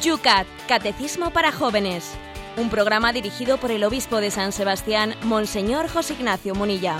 Yucat, Catecismo para Jóvenes. Un programa dirigido por el obispo de San Sebastián, Monseñor José Ignacio Munilla.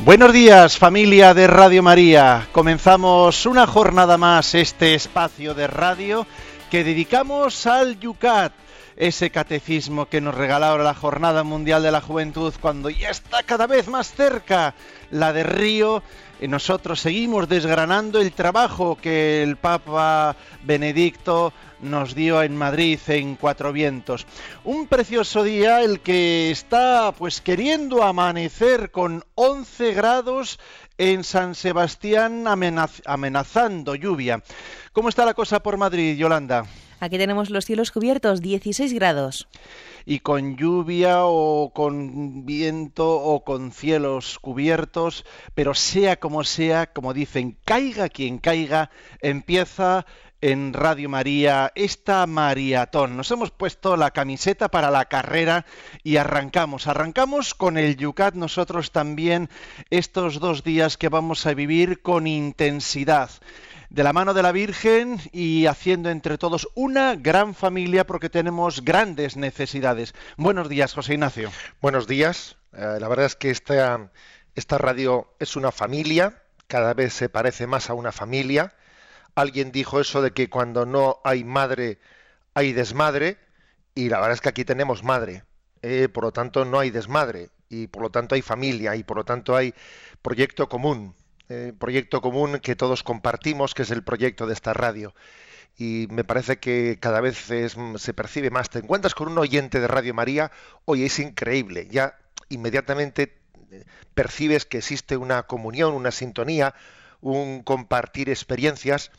Buenos días familia de Radio María. Comenzamos una jornada más este espacio de radio que dedicamos al Yucat, ese catecismo que nos regalaba la Jornada Mundial de la Juventud cuando ya está cada vez más cerca la de Río. Y nosotros seguimos desgranando el trabajo que el Papa Benedicto nos dio en Madrid en Cuatro Vientos. Un precioso día el que está pues queriendo amanecer con 11 grados en San Sebastián amenazando lluvia. ¿Cómo está la cosa por Madrid, Yolanda? Aquí tenemos los cielos cubiertos, 16 grados. Y con lluvia o con viento o con cielos cubiertos, pero sea como sea, como dicen, caiga quien caiga, empieza en Radio María esta maratón. Nos hemos puesto la camiseta para la carrera y arrancamos. Arrancamos con el Yucat nosotros también estos dos días que vamos a vivir con intensidad de la mano de la Virgen y haciendo entre todos una gran familia porque tenemos grandes necesidades. Buenos días, José Ignacio. Buenos días. Eh, la verdad es que esta, esta radio es una familia, cada vez se parece más a una familia alguien dijo eso de que cuando no hay madre hay desmadre y la verdad es que aquí tenemos madre, eh, por lo tanto no hay desmadre y por lo tanto hay familia y por lo tanto hay proyecto común, eh, proyecto común que todos compartimos, que es el proyecto de esta radio. Y me parece que cada vez se percibe más. Te encuentras con un oyente de Radio María, oye, es increíble, ya inmediatamente eh, percibes que existe una comunión, una sintonía, un compartir experiencias.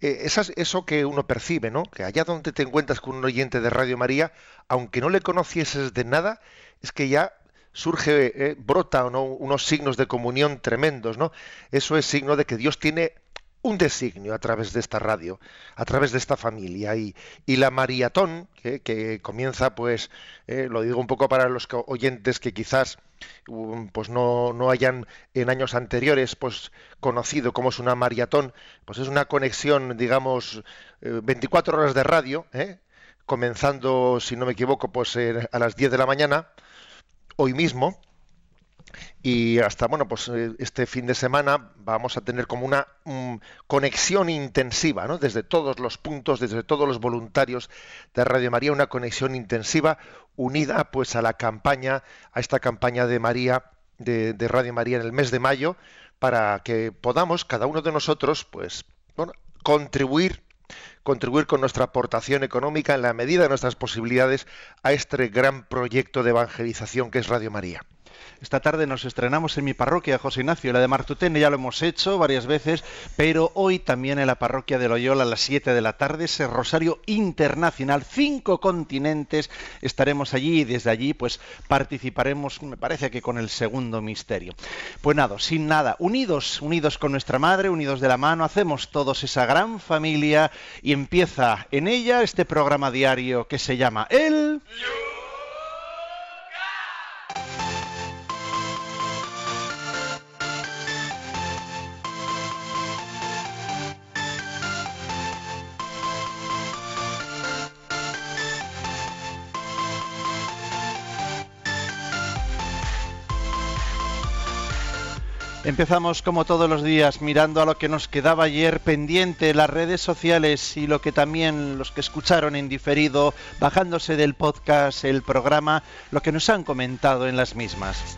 Eh, eso que uno percibe, ¿no? Que allá donde te encuentras con un oyente de Radio María, aunque no le conocieses de nada, es que ya surge, eh, brota unos signos de comunión tremendos, ¿no? Eso es signo de que Dios tiene un designio a través de esta radio, a través de esta familia. Y, la maratón, que, comienza, pues, eh, lo digo un poco para los oyentes que quizás pues no, no, hayan en años anteriores pues conocido cómo es una maratón, pues es una conexión, digamos, 24 eh, horas de radio, ¿eh? comenzando, si no me equivoco, pues a las 10 de la mañana, hoy mismo, y hasta bueno pues eh, este fin de semana vamos a tener como una mm, conexión intensiva ¿no? desde todos los puntos desde todos los voluntarios de Radio María una conexión intensiva unida pues a la campaña a esta campaña de María de, Radio María en el mes de mayo para que podamos cada uno de nosotros pues bueno, contribuir contribuir con nuestra aportación económica en la medida de nuestras posibilidades a este gran proyecto de evangelización que es Radio María. Esta tarde nos estrenamos en mi parroquia, José Ignacio, la de Martutene, ya lo hemos hecho varias veces, pero hoy también en la parroquia de Loyola a las 7 de la tarde, ese rosario internacional, cinco continentes, estaremos allí y desde allí pues participaremos, me parece que con el segundo misterio. Pues nada, sin nada, unidos, unidos con nuestra madre, unidos de la mano, hacemos todos esa gran familia y empieza en ella este programa diario que se llama El... Empezamos como todos los días mirando a lo que nos quedaba ayer pendiente, las redes sociales y lo que también los que escucharon en diferido, bajándose del podcast, el programa, lo que nos han comentado en las mismas.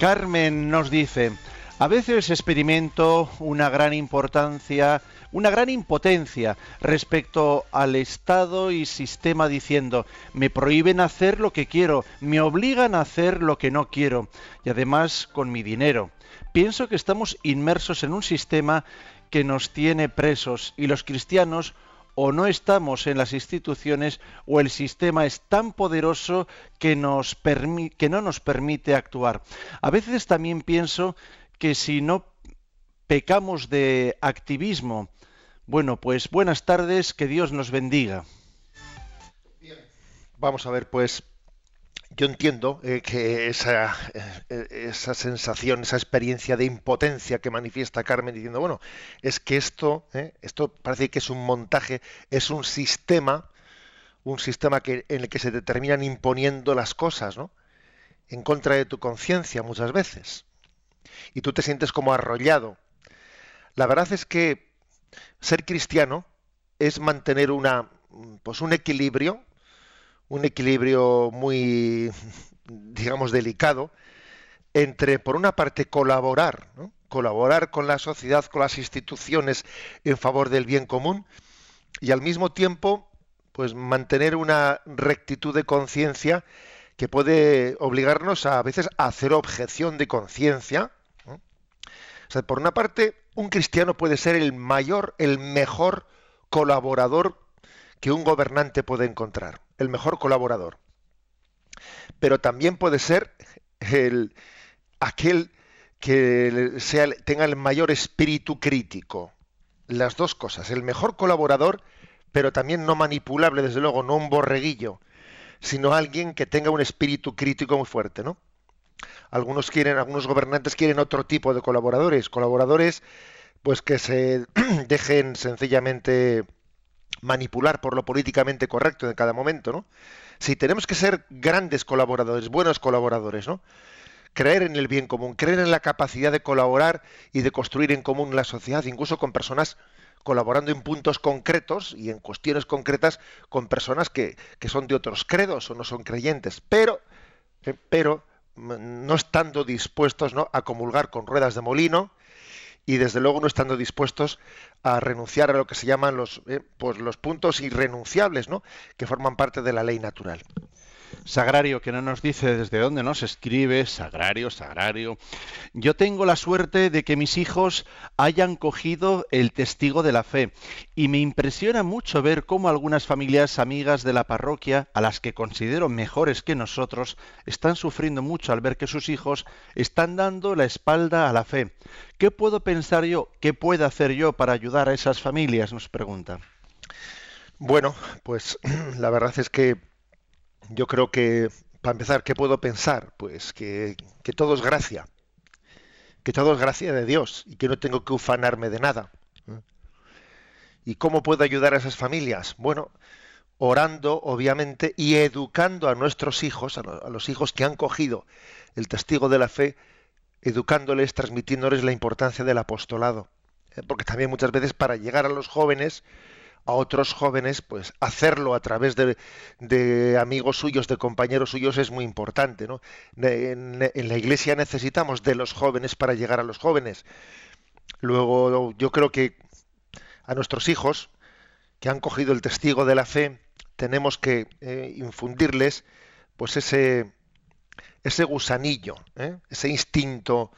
Carmen nos dice, a veces experimento una gran importancia una gran impotencia respecto al Estado y sistema diciendo, me prohíben hacer lo que quiero, me obligan a hacer lo que no quiero, y además con mi dinero. Pienso que estamos inmersos en un sistema que nos tiene presos y los cristianos o no estamos en las instituciones o el sistema es tan poderoso que, nos que no nos permite actuar. A veces también pienso que si no pecamos de activismo bueno, pues buenas tardes, que Dios nos bendiga. Vamos a ver, pues yo entiendo eh, que esa, eh, esa sensación, esa experiencia de impotencia que manifiesta Carmen diciendo, bueno, es que esto, eh, esto parece que es un montaje, es un sistema, un sistema que, en el que se te terminan imponiendo las cosas, ¿no? En contra de tu conciencia muchas veces. Y tú te sientes como arrollado. La verdad es que ser cristiano es mantener una, pues un equilibrio un equilibrio muy, digamos, delicado entre, por una parte, colaborar, colaborar con la sociedad, con las instituciones en favor del bien común, y al mismo tiempo, pues mantener una rectitud de conciencia que puede obligarnos a, a veces a hacer objeción de conciencia. O sea, por una parte, un cristiano puede ser el mayor, el mejor colaborador que un gobernante puede encontrar el mejor colaborador. Pero también puede ser el, aquel que tenga el mayor espíritu crítico. Las dos cosas, el mejor colaborador, pero también no manipulable, desde luego, no un borreguillo, sino alguien que tenga un espíritu crítico muy fuerte, ¿no? Algunos quieren, algunos gobernantes quieren otro tipo de colaboradores, colaboradores pues que se dejen sencillamente manipular por lo políticamente correcto en cada momento, ¿no? Si tenemos que ser grandes colaboradores, buenos colaboradores, ¿no? Creer en el bien común, creer en la capacidad de colaborar y de construir en común la sociedad, incluso con personas colaborando en puntos concretos y en cuestiones concretas con personas que, que son de otros credos o no son creyentes, pero, eh, pero no estando dispuestos ¿no? a comulgar con ruedas de molino, y desde luego no estando dispuestos a renunciar a lo que se llaman los, eh, pues los puntos irrenunciables, ¿no? que forman parte de la ley natural. Sagrario, que no nos dice desde dónde nos escribe, Sagrario, Sagrario. Yo tengo la suerte de que mis hijos hayan cogido el testigo de la fe y me impresiona mucho ver cómo algunas familias amigas de la parroquia, a las que considero mejores que nosotros, están sufriendo mucho al ver que sus hijos están dando la espalda a la fe. ¿Qué puedo pensar yo? ¿Qué puedo hacer yo para ayudar a esas familias? Nos pregunta. Bueno, pues la verdad es que yo creo que, para empezar, ¿qué puedo pensar? Pues que, todo es gracia, que todo es gracia de Dios y que no tengo que ufanarme de nada. ¿Y cómo puedo ayudar a esas familias? Bueno, orando, obviamente, y educando a nuestros hijos, a los hijos que han cogido el testigo de la fe, educándoles, transmitiéndoles la importancia del apostolado. ¿eh? Porque también muchas veces para llegar a los jóvenes a otros jóvenes, pues hacerlo a través de, amigos suyos, de compañeros suyos es muy importante. ¿no? En, la iglesia necesitamos de los jóvenes para llegar a los jóvenes. Luego yo creo que a nuestros hijos que han cogido el testigo de la fe tenemos que eh, infundirles pues ese ese gusanillo, ¿eh? ese instinto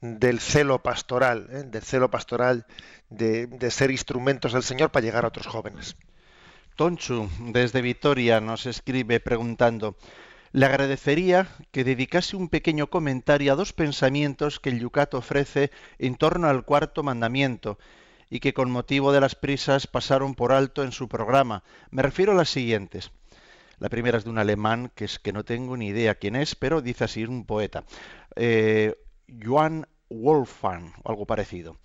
del celo pastoral, ¿eh? del celo pastoral de, ser instrumentos del Señor para llegar a otros jóvenes. Tonchu, desde Vitoria, nos escribe preguntando, le agradecería que dedicase un pequeño comentario a dos pensamientos que el Yucat ofrece en torno al cuarto mandamiento y que con motivo de las prisas pasaron por alto en su programa. Me refiero a las siguientes. La primera es de un alemán que es que no tengo ni idea quién es, pero dice así, un poeta. Eh, Joan Wolfgang o algo parecido.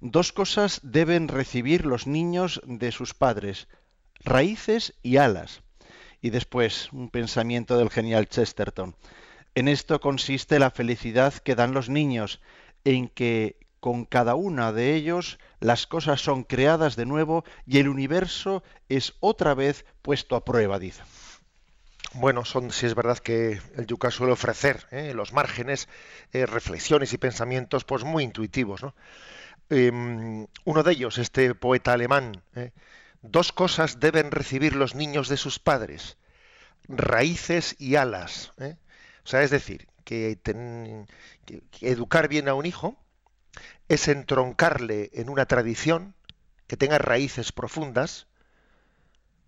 Dos cosas deben recibir los niños de sus padres, raíces y alas. Y después un pensamiento del genial Chesterton. En esto consiste la felicidad que dan los niños, en que con cada una de ellos las cosas son creadas de nuevo y el universo es otra vez puesto a prueba, dice. Bueno, son, si es verdad que el yuca suele ofrecer ¿eh? los márgenes eh, reflexiones y pensamientos pues muy intuitivos. Em, uno de ellos, este poeta alemán, ¿eh? dos cosas deben recibir los niños de sus padres, raíces y alas. O sea, es decir, que, educar bien a un hijo es entroncarle en una tradición que tenga raíces profundas,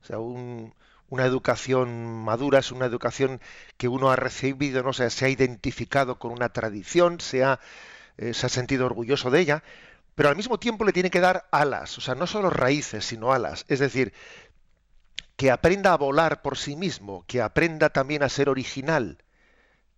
o sea, un, una educación madura, es una educación que uno ha recibido, no sé, se ha identificado con una tradición, se ha, eh, se ha sentido orgulloso de ella, pero al mismo tiempo le tiene que dar alas, o sea, no solo raíces, sino alas. Es decir, que aprenda a volar por sí mismo, que aprenda también a ser original,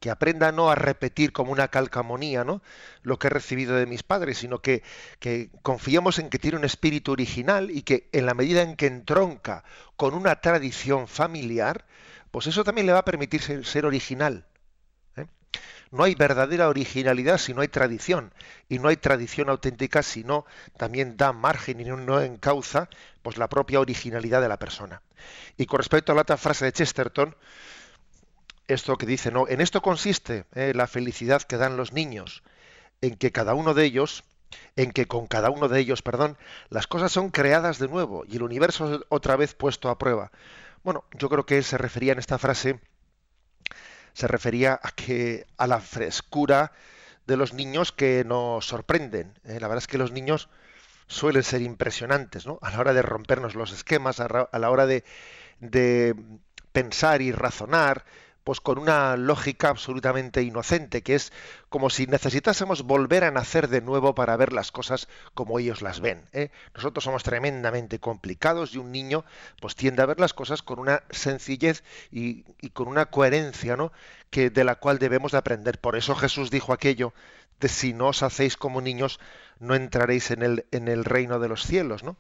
que aprenda no a repetir como una calcamonía ¿no? lo que he recibido de mis padres, sino que, que confiemos en que tiene un espíritu original y que en la medida en que entronca con una tradición familiar, pues eso también le va a permitir ser, original. ¿eh? No hay verdadera originalidad si no hay tradición, y no hay tradición auténtica si no también da margen y no encauza pues, la propia originalidad de la persona. Y con respecto a la otra frase de Chesterton, esto que dice, no, en esto consiste eh, la felicidad que dan los niños, en que cada uno de ellos, en que con cada uno de ellos, perdón, las cosas son creadas de nuevo y el universo otra vez puesto a prueba. Bueno, yo creo que se refería en esta frase, se refería a que a la frescura de los niños que nos sorprenden. ¿eh? La verdad es que los niños suelen ser impresionantes, ¿no? A la hora de rompernos los esquemas, a la hora de, de pensar y razonar, pues con una lógica absolutamente inocente, que es como si necesitásemos volver a nacer de nuevo para ver las cosas como ellos las ven. ¿eh? Nosotros somos tremendamente complicados y un niño pues tiende a ver las cosas con una sencillez y, con una coherencia, ¿no? Que de la cual debemos de aprender. Por eso Jesús dijo aquello de si no os hacéis como niños, no entraréis en el, en el reino de los cielos, ¿no?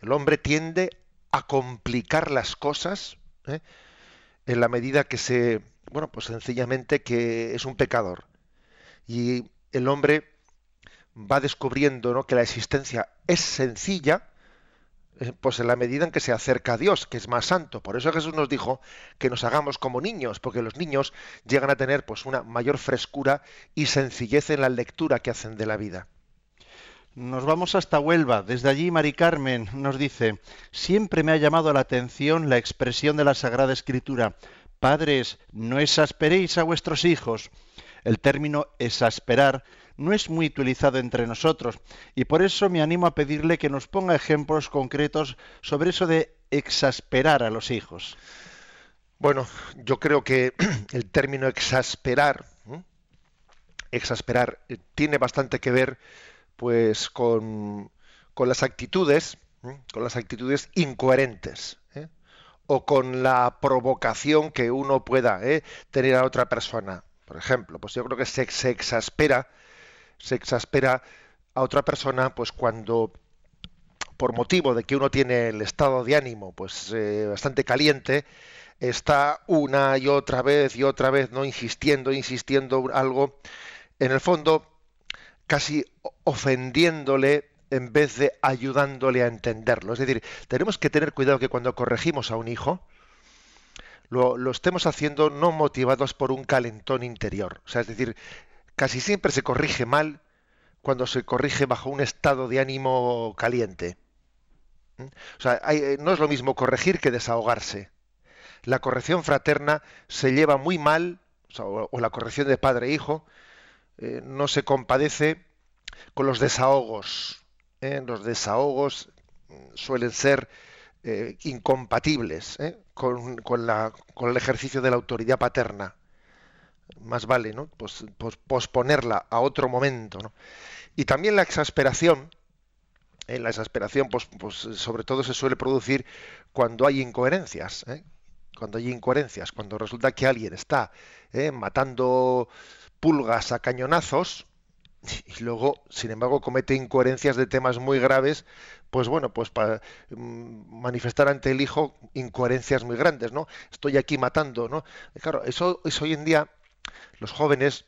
El hombre tiende a complicar las cosas ¿eh? En la medida que se bueno, pues sencillamente que es un pecador. Y el hombre va descubriendo ¿no? que la existencia es sencilla, eh, pues en la medida en que se acerca a Dios, que es más santo. Por eso Jesús nos dijo que nos hagamos como niños, porque los niños llegan a tener pues una mayor frescura y sencillez en la lectura que hacen de la vida. Nos vamos hasta Huelva. Desde allí, Mari Carmen nos dice, siempre me ha llamado la atención la expresión de la Sagrada Escritura. Padres, no exasperéis a vuestros hijos. El término exasperar no es muy utilizado entre nosotros y por eso me animo a pedirle que nos ponga ejemplos concretos sobre eso de exasperar a los hijos. Bueno, yo creo que el término exasperar, exasperar, eh, tiene bastante que ver pues con, con las actitudes, con las actitudes incoherentes o con la provocación que uno pueda ¿eh? tener a otra persona. Por ejemplo, pues yo creo que se, exaspera, se exaspera a otra persona, pues cuando por motivo de que uno tiene el estado de ánimo, pues eh, bastante caliente, está una y otra vez y otra vez, no insistiendo, insistiendo algo, en el fondo casi ofendiéndole en vez de ayudándole a entenderlo. Es decir, tenemos que tener cuidado que cuando corregimos a un hijo, lo, estemos haciendo no motivados por un calentón interior. O sea, es decir, casi siempre se corrige mal cuando se corrige bajo un estado de ánimo caliente. ¿Mm? O sea, eh, no es lo mismo corregir que desahogarse. La corrección fraterna se lleva muy mal, o, la corrección de padre e hijo, eh, no se compadece con los desahogos, los desahogos suelen ser eh, incompatibles ¿eh? con, el ejercicio de la autoridad paterna. Más vale, ¿no? Posponerla a otro momento, Y también la exasperación, ¿eh? la exasperación, pues, pues, sobre todo se suele producir cuando hay incoherencias, cuando hay incoherencias, cuando resulta que alguien está matando pulgas a cañonazos, y luego, sin embargo, comete incoherencias de temas muy graves, pues bueno, pues para mm, manifestar ante el hijo incoherencias muy grandes, ¿no? Estoy aquí matando, ¿no? claro, eso es hoy en día los jóvenes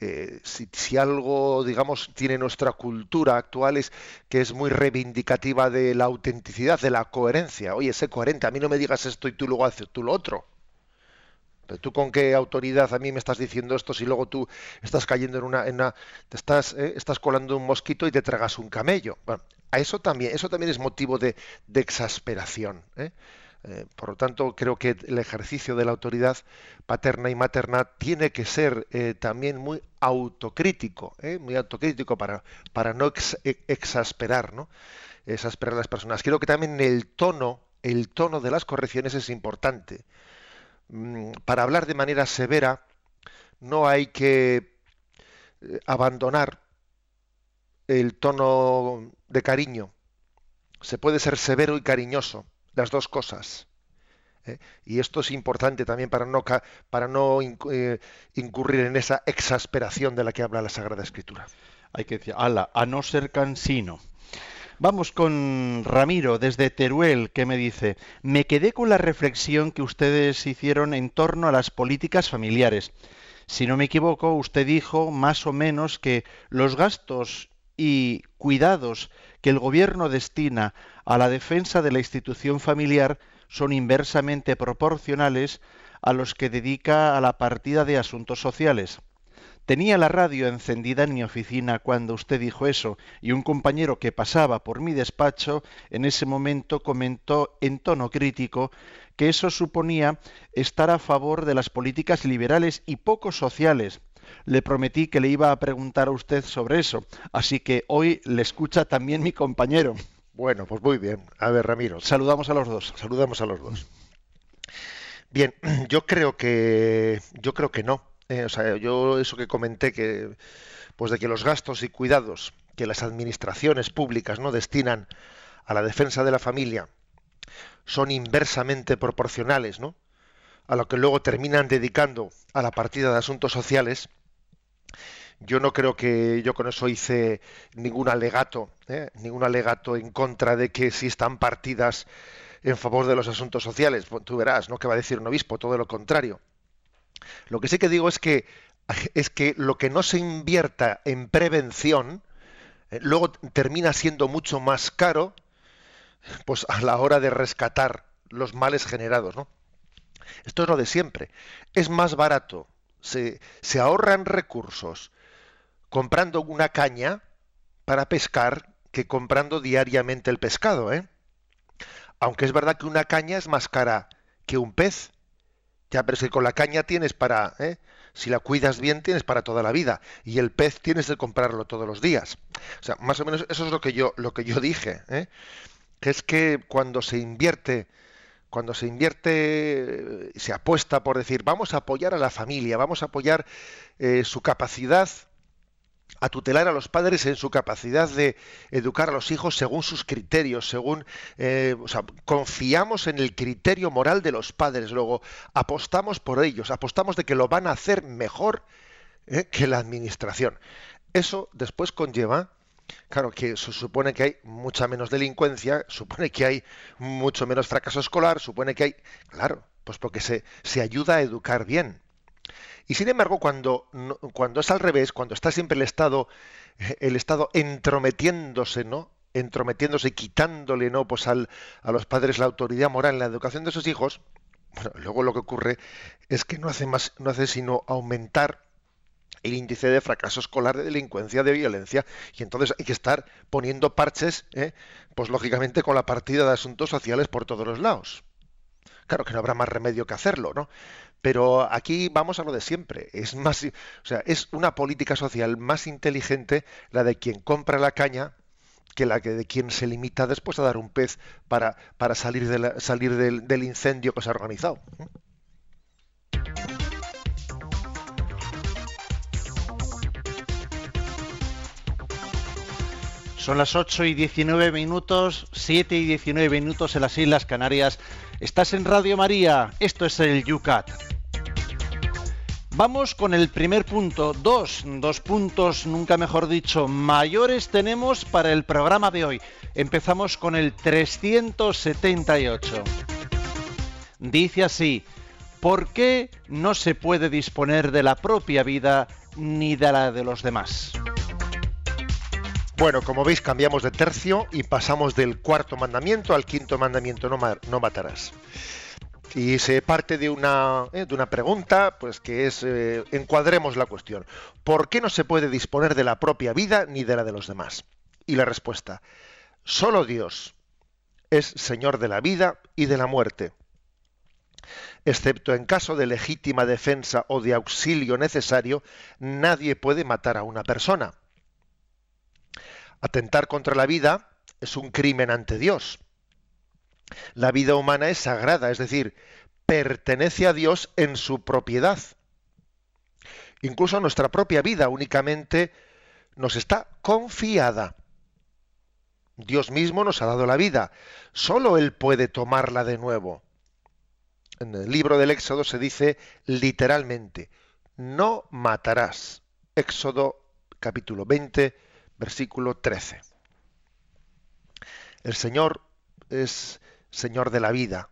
eh, si, si, algo, digamos, tiene nuestra cultura actual es que es muy reivindicativa de la autenticidad, de la coherencia. Oye, sé coherente, a mí no me digas esto y tú luego haces tú lo otro. ¿Tú con qué autoridad a mí me estás diciendo esto si luego tú estás cayendo en una, te estás, eh, estás colando un mosquito y te tragas un camello? Bueno, a eso también, eso también es motivo de, exasperación. ¿eh? Eh, por lo tanto, creo que el ejercicio de la autoridad paterna y materna tiene que ser también muy autocrítico, muy autocrítico para, para no exasperar, ¿no? exasperar a las personas. Creo que también el tono, el tono de las correcciones es importante. Mm, para hablar de manera severa no hay que eh, abandonar el tono de cariño. Se puede ser severo y cariñoso, las dos cosas. ¿eh? Y esto es importante también para no, para no eh, incurrir en esa exasperación de la que habla la Sagrada Escritura. Hay que decir, ala, a no ser cansino. Vamos con Ramiro desde Teruel, que me dice, me quedé con la reflexión que ustedes hicieron en torno a las políticas familiares. Si no me equivoco, usted dijo más o menos que los gastos y cuidados que el gobierno destina a la defensa de la institución familiar son inversamente proporcionales a los que dedica a la partida de asuntos sociales. Tenía la radio encendida en mi oficina cuando usted dijo eso, y un compañero que pasaba por mi despacho en ese momento comentó en tono crítico que eso suponía estar a favor de las políticas liberales y poco sociales. Le prometí que le iba a preguntar a usted sobre eso, así que hoy le escucha también mi compañero. Bueno, pues muy bien. A ver, Ramiro. Saludamos a los dos. Saludamos a los dos. Bien, yo creo que yo creo que no. Eh, o sea, yo eso que comenté que pues de que los gastos y cuidados que las administraciones públicas no destinan a la defensa de la familia son inversamente proporcionales, ¿no? A lo que luego terminan dedicando a la partida de asuntos sociales. Yo no creo que yo con eso hice ningún alegato, ¿eh? ningún alegato en contra de que existan partidas en favor de los asuntos sociales. Tú verás, ¿no? Que va a decir un obispo, todo lo contrario. Lo que sí que digo es que es que lo que no se invierta en prevención eh, luego termina siendo mucho más caro pues a la hora de rescatar los males generados, ¿no? Esto es lo de siempre. Es más barato, se, se ahorran recursos comprando una caña para pescar que comprando diariamente el pescado, ¿eh? Aunque es verdad que una caña es más cara que un pez. Ya, pero es que con la caña tienes para, ¿eh? si la cuidas bien, tienes para toda la vida. Y el pez tienes que comprarlo todos los días. O sea, más o menos eso es lo que yo, lo que yo dije. ¿eh? Es que cuando se invierte, cuando se invierte, se apuesta por decir, vamos a apoyar a la familia, vamos a apoyar eh, su capacidad a tutelar a los padres en su capacidad de educar a los hijos según sus criterios, según, eh, o sea, confiamos en el criterio moral de los padres, luego apostamos por ellos, apostamos de que lo van a hacer mejor eh, que la administración. Eso después conlleva, claro, que se supone que hay mucha menos delincuencia, supone que hay mucho menos fracaso escolar, supone que hay, claro, pues porque se, se ayuda a educar bien. Y sin embargo, cuando, cuando es al revés, cuando está siempre el Estado, el Estado entrometiéndose, ¿no? entrometiéndose y quitándole no pues al, a los padres la autoridad moral en la educación de sus hijos bueno, luego lo que ocurre es que no hace más no hace sino aumentar el índice de fracaso escolar de delincuencia de violencia y entonces hay que estar poniendo parches ¿eh? pues lógicamente con la partida de asuntos sociales por todos los lados claro que no habrá más remedio que hacerlo no pero aquí vamos a lo de siempre. Es más, o sea, es una política social más inteligente la de quien compra la caña que la que de quien se limita después a dar un pez para, para salir, de salir del, del incendio que se ha organizado. Son las 8 y 19 minutos, 7 y 19 minutos en las Islas Canarias. Estás en Radio María, esto es el Yucat. Vamos con el primer punto, dos, dos puntos, nunca mejor dicho, mayores tenemos para el programa de hoy. Empezamos con el 378. Dice así, ¿por qué no se puede disponer de la propia vida ni de la de los demás? Bueno, como veis cambiamos de tercio y pasamos del cuarto mandamiento al quinto mandamiento, no, no matarás. Y se parte de una, eh, de una pregunta, pues que es, eh, encuadremos la cuestión. ¿Por qué no se puede disponer de la propia vida ni de la de los demás? Y la respuesta, solo Dios es Señor de la vida y de la muerte. Excepto en caso de legítima defensa o de auxilio necesario, nadie puede matar a una persona. Atentar contra la vida es un crimen ante Dios la vida humana es sagrada, es decir, pertenece a Dios en su propiedad. Incluso nuestra propia vida únicamente nos está confiada. Dios mismo nos ha dado la vida, solo Él puede tomarla de nuevo. en el libro del Éxodo se dice literalmente, no matarás. Éxodo capítulo 20, versículo 13. El Señor es Señor de la vida.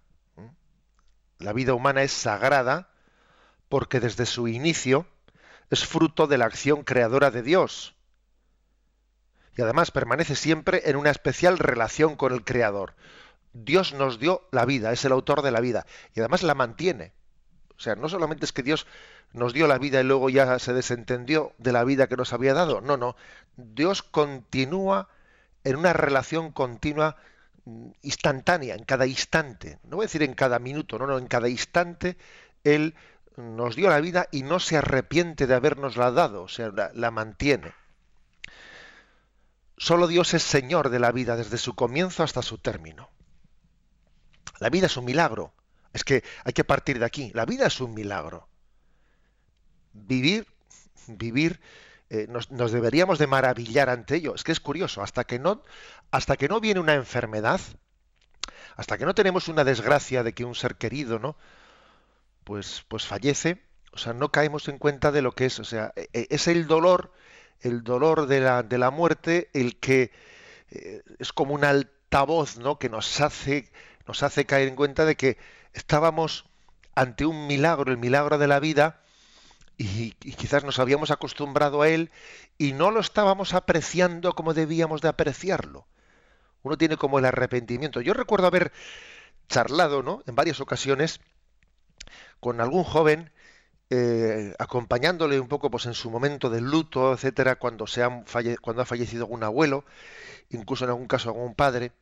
La vida humana es sagrada porque desde su inicio es fruto de la acción creadora de Dios. Y además permanece siempre en una especial relación con el Creador. Dios nos dio la vida, es el autor de la vida, y además la mantiene. O sea, no solamente es que Dios nos dio la vida y luego ya se desentendió de la vida que nos había dado, no, no. Dios continúa en una relación continua instantánea, en cada instante. No voy a decir en cada minuto, no, no, en cada instante Él nos dio la vida y no se arrepiente de habernosla dado, o sea, la, mantiene. Solo Dios es Señor de la vida desde su comienzo hasta su término. La vida es un milagro. Es que hay que partir de aquí. La vida es un milagro. Vivir, vivir, eh, nos, deberíamos de maravillar ante ello. Es que es curioso, hasta que no, hasta que no viene una enfermedad, hasta que no tenemos una desgracia de que un ser querido, ¿no? pues, pues fallece, o sea, no caemos en cuenta de lo que es, o sea, e, e, es el dolor, el dolor de la, de la muerte, el que eh, es como un altavoz, ¿no? Que nos hace, nos hace caer en cuenta de que estábamos ante un milagro, el milagro de la vida, y, quizás nos habíamos acostumbrado a él y no lo estábamos apreciando como debíamos de apreciarlo. Uno tiene como el arrepentimiento. Yo recuerdo haber charlado, ¿no? En varias ocasiones con algún joven eh, acompañándole un poco pues en su momento de luto, etcétera, cuando se ha cuando ha fallecido algún abuelo, incluso en algún caso algún padre.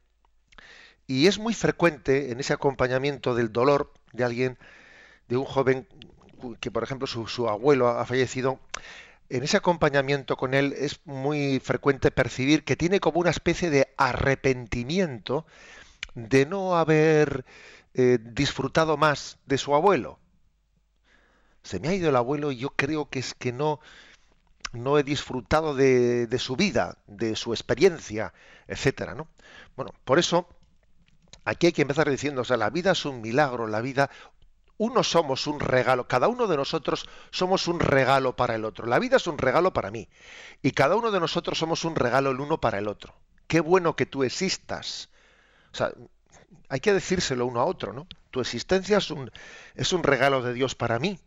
Y es muy frecuente en ese acompañamiento del dolor de alguien, de un joven que por ejemplo su, abuelo ha fallecido, en ese acompañamiento con él es muy frecuente percibir que tiene como una especie de arrepentimiento de no haber eh, disfrutado más de su abuelo. Se me ha ido el abuelo y yo creo que es que no, no he disfrutado de, su vida, de su experiencia, etcétera, ¿no? Bueno, por eso aquí hay que empezar diciendo, la vida es un milagro, la vida, uno somos un regalo, cada uno de nosotros somos un regalo para el otro. La vida es un regalo para mí y cada uno de nosotros somos un regalo el uno para el otro. Qué bueno que tú existas. O sea, hay que decírselo uno a otro, ¿no? Tu existencia es un, es un regalo de Dios para mí.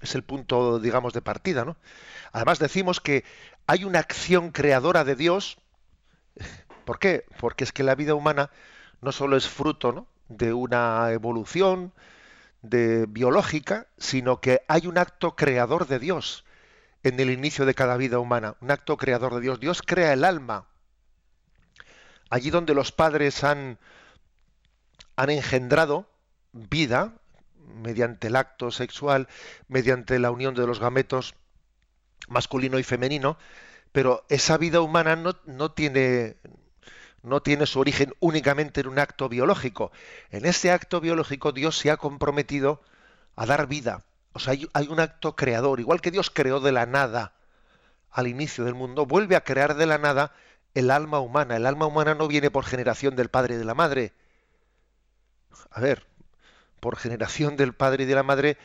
Es el punto, digamos, de partida, ¿no? Además decimos que hay una acción creadora de Dios. ¿Por qué? Porque es que la vida humana no solo es fruto ¿no? De una evolución de biológica, sino que hay un acto creador de Dios en el inicio de cada vida humana, un acto creador de Dios. Dios crea el alma, allí donde los padres han, han engendrado vida mediante el acto sexual, mediante la unión de los gametos masculino y femenino, pero esa vida humana no, no, tiene, no tiene su origen únicamente en un acto biológico. En ese acto biológico Dios se ha comprometido a dar vida. O sea, hay, un acto creador. Igual que Dios creó de la nada al inicio del mundo, vuelve a crear de la nada el alma humana. El alma humana no viene por generación del padre y de la madre. A ver, por generación del padre y de la madre,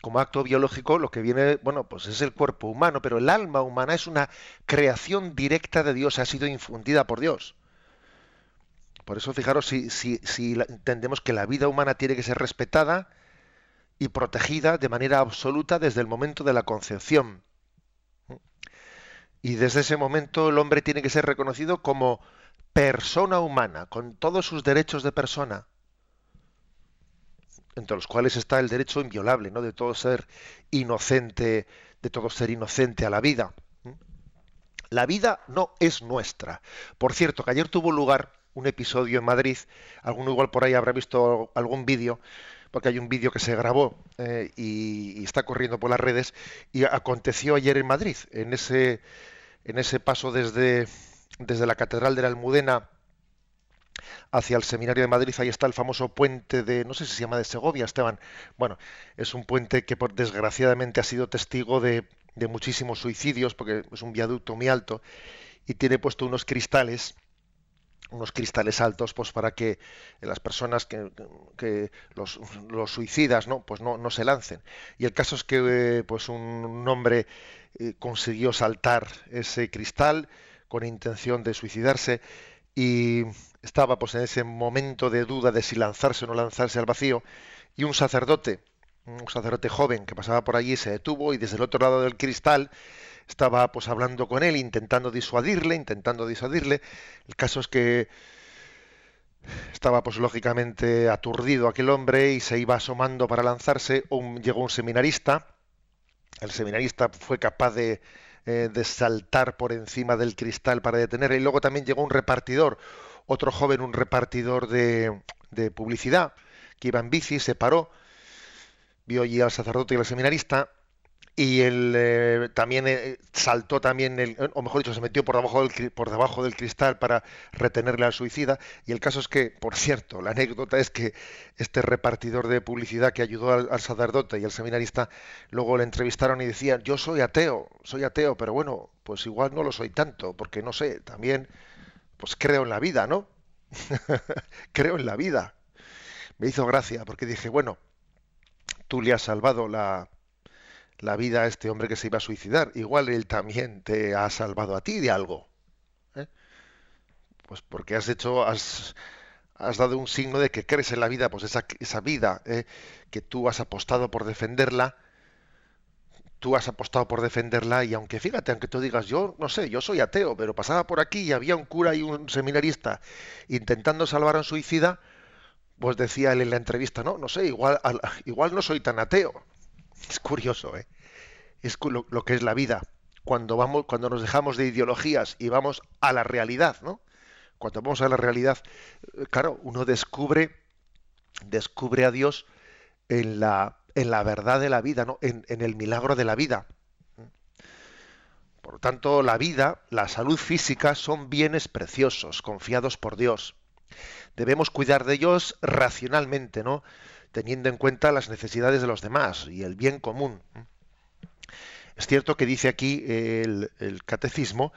como acto biológico, lo que viene, bueno, pues es el cuerpo humano, pero el alma humana es una creación directa de Dios, ha sido infundida por Dios. Por eso, fijaros, si, si, entendemos que la vida humana tiene que ser respetada y protegida de manera absoluta desde el momento de la concepción. Y desde ese momento el hombre tiene que ser reconocido como persona humana, con todos sus derechos de persona, entre los cuales está el derecho inviolable, ¿no? De todo ser inocente, de todo ser inocente a la vida. La vida no es nuestra. Por cierto, que ayer tuvo lugar un episodio en Madrid, alguno igual por ahí habrá visto algún vídeo, porque hay un vídeo que se grabó eh, y, está corriendo por las redes, y aconteció ayer en Madrid, en ese, en ese paso desde, desde la Catedral de la Almudena hacia el Seminario de Madrid, ahí está el famoso puente de, no sé si se llama de Segovia, Esteban. Bueno, es un puente que por, desgraciadamente ha sido testigo de, de muchísimos suicidios, porque es un viaducto muy alto, y tiene puesto unos cristales unos cristales altos pues para que las personas que, los, suicidas no pues no, no, se lancen. Y el caso es que pues un hombre eh, consiguió saltar ese cristal con intención de suicidarse y estaba pues en ese momento de duda de si lanzarse o no lanzarse al vacío y un sacerdote un sacerdote joven que pasaba por allí se detuvo y desde el otro lado del cristal estaba pues hablando con él, intentando disuadirle, intentando disuadirle. El caso es que estaba pues lógicamente aturdido aquel hombre y se iba asomando para lanzarse. llegó un seminarista. El seminarista fue capaz de, eh, de saltar por encima del cristal para detenerle. Y luego también llegó un repartidor, otro joven, un repartidor de, de publicidad, que iba en bici, se paró, vio allí al sacerdote y al seminarista y él eh, también eh, saltó también el, o mejor dicho se metió por debajo del por debajo del cristal para retenerle al suicida. Y el caso es que por cierto la anécdota es que este repartidor de publicidad que ayudó al, sacerdote y al seminarista luego le entrevistaron y decían yo soy ateo soy ateo pero bueno pues igual no lo soy tanto porque no sé también pues creo en la vida no creo en la vida me hizo gracia porque dije bueno tú le has salvado la la vida a este hombre que se iba a suicidar. Igual él también te ha salvado a ti de algo. ¿eh? Pues porque has hecho, has, has, dado un signo de que crees en la vida, pues esa, esa vida ¿eh? que tú has apostado por defenderla, tú has apostado por defenderla y aunque fíjate, aunque tú digas, yo no sé, yo soy ateo, pero pasaba por aquí y había un cura y un seminarista intentando salvar a un suicida, pues decía él en la entrevista, no, no sé, igual, igual no soy tan ateo. Es curioso, ¿eh? Es lo, que es la vida. Cuando vamos, cuando nos dejamos de ideologías y vamos a la realidad, ¿no? Cuando vamos a la realidad, eh, claro, uno descubre, descubre a Dios en la, en la verdad de la vida, ¿no? En, en el milagro de la vida. Por lo tanto, la vida, la salud física son bienes preciosos, confiados por Dios. Debemos cuidar de ellos racionalmente, ¿no? Teniendo en cuenta las necesidades de los demás y el bien común. Es cierto que dice aquí el, catecismo,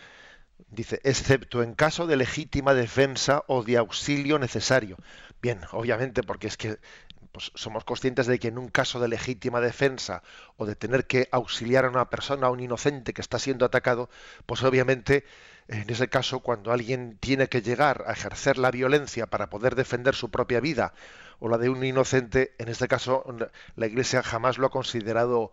dice, excepto en caso de legítima defensa o de auxilio necesario. Bien, obviamente, porque es que pues, somos conscientes de que en un caso de legítima defensa o de tener que auxiliar a una persona, a un inocente que está siendo atacado, pues obviamente en ese caso cuando alguien tiene que llegar a ejercer la violencia para poder defender su propia vida o la de un inocente, en este caso la Iglesia jamás lo ha considerado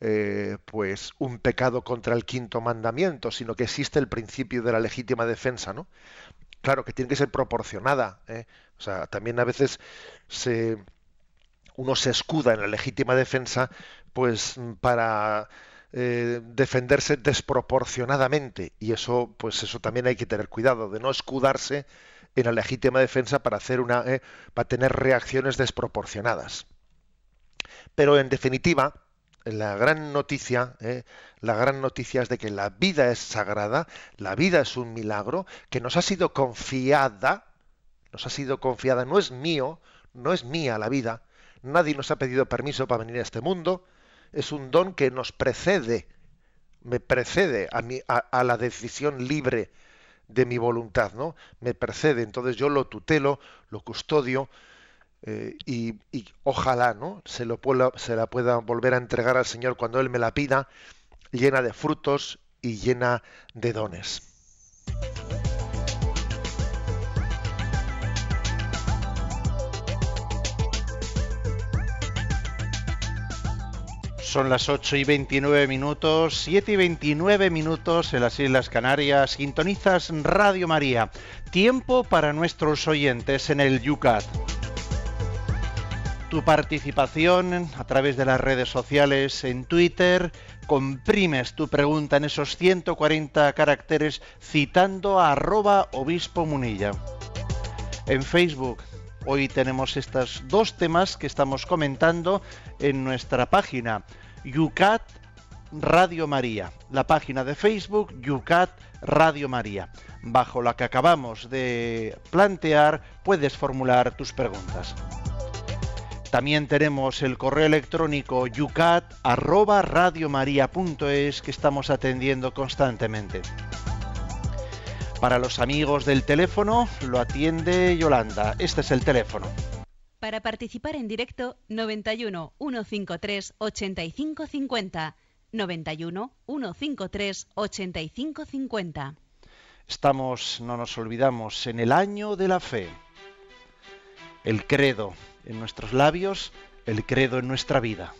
eh, pues un pecado contra el quinto mandamiento, sino que existe el principio de la legítima defensa, ¿no? Claro que tiene que ser proporcionada, ¿eh? o sea, también a veces se uno se escuda en la legítima defensa, pues para eh, defenderse desproporcionadamente y eso, pues eso también hay que tener cuidado de no escudarse en la legítima defensa para hacer una eh, para tener reacciones desproporcionadas. Pero en definitiva, la gran noticia, eh, la gran noticia es de que la vida es sagrada, la vida es un milagro que nos ha sido confiada, nos ha sido confiada, no es mío, no es mía la vida, nadie nos ha pedido permiso para venir a este mundo, es un don que nos precede, me precede a, mi, a la decisión libre de mi voluntad, ¿no? Me precede, entonces yo lo tutelo, lo custodio eh, y, ojalá, ¿no? Se, lo pueda, se la pueda volver a entregar al Señor cuando Él me la pida, llena de frutos y llena de dones. Son las 8 y 29 minutos, 7 y 29 minutos en las Islas Canarias. Sintonizas Radio María. Tiempo para nuestros oyentes en el Yucat. Tu participación a través de las redes sociales, en Twitter, comprimes tu pregunta en esos 140 caracteres citando a arroba obispo munilla. En Facebook, hoy tenemos estos dos temas que estamos comentando en nuestra página Yucat Radio María, la página de Facebook Yucat Radio María. Bajo la que acabamos de plantear puedes formular tus preguntas. También tenemos el correo electrónico yucat@radiomaria.es que estamos atendiendo constantemente. Para los amigos del teléfono lo atiende Yolanda. Este es el teléfono. Para participar en directo 91 153 8550 91 153 8550. Estamos, no nos olvidamos, en el año de la fe. El credo en nuestros labios, el credo en nuestra vida.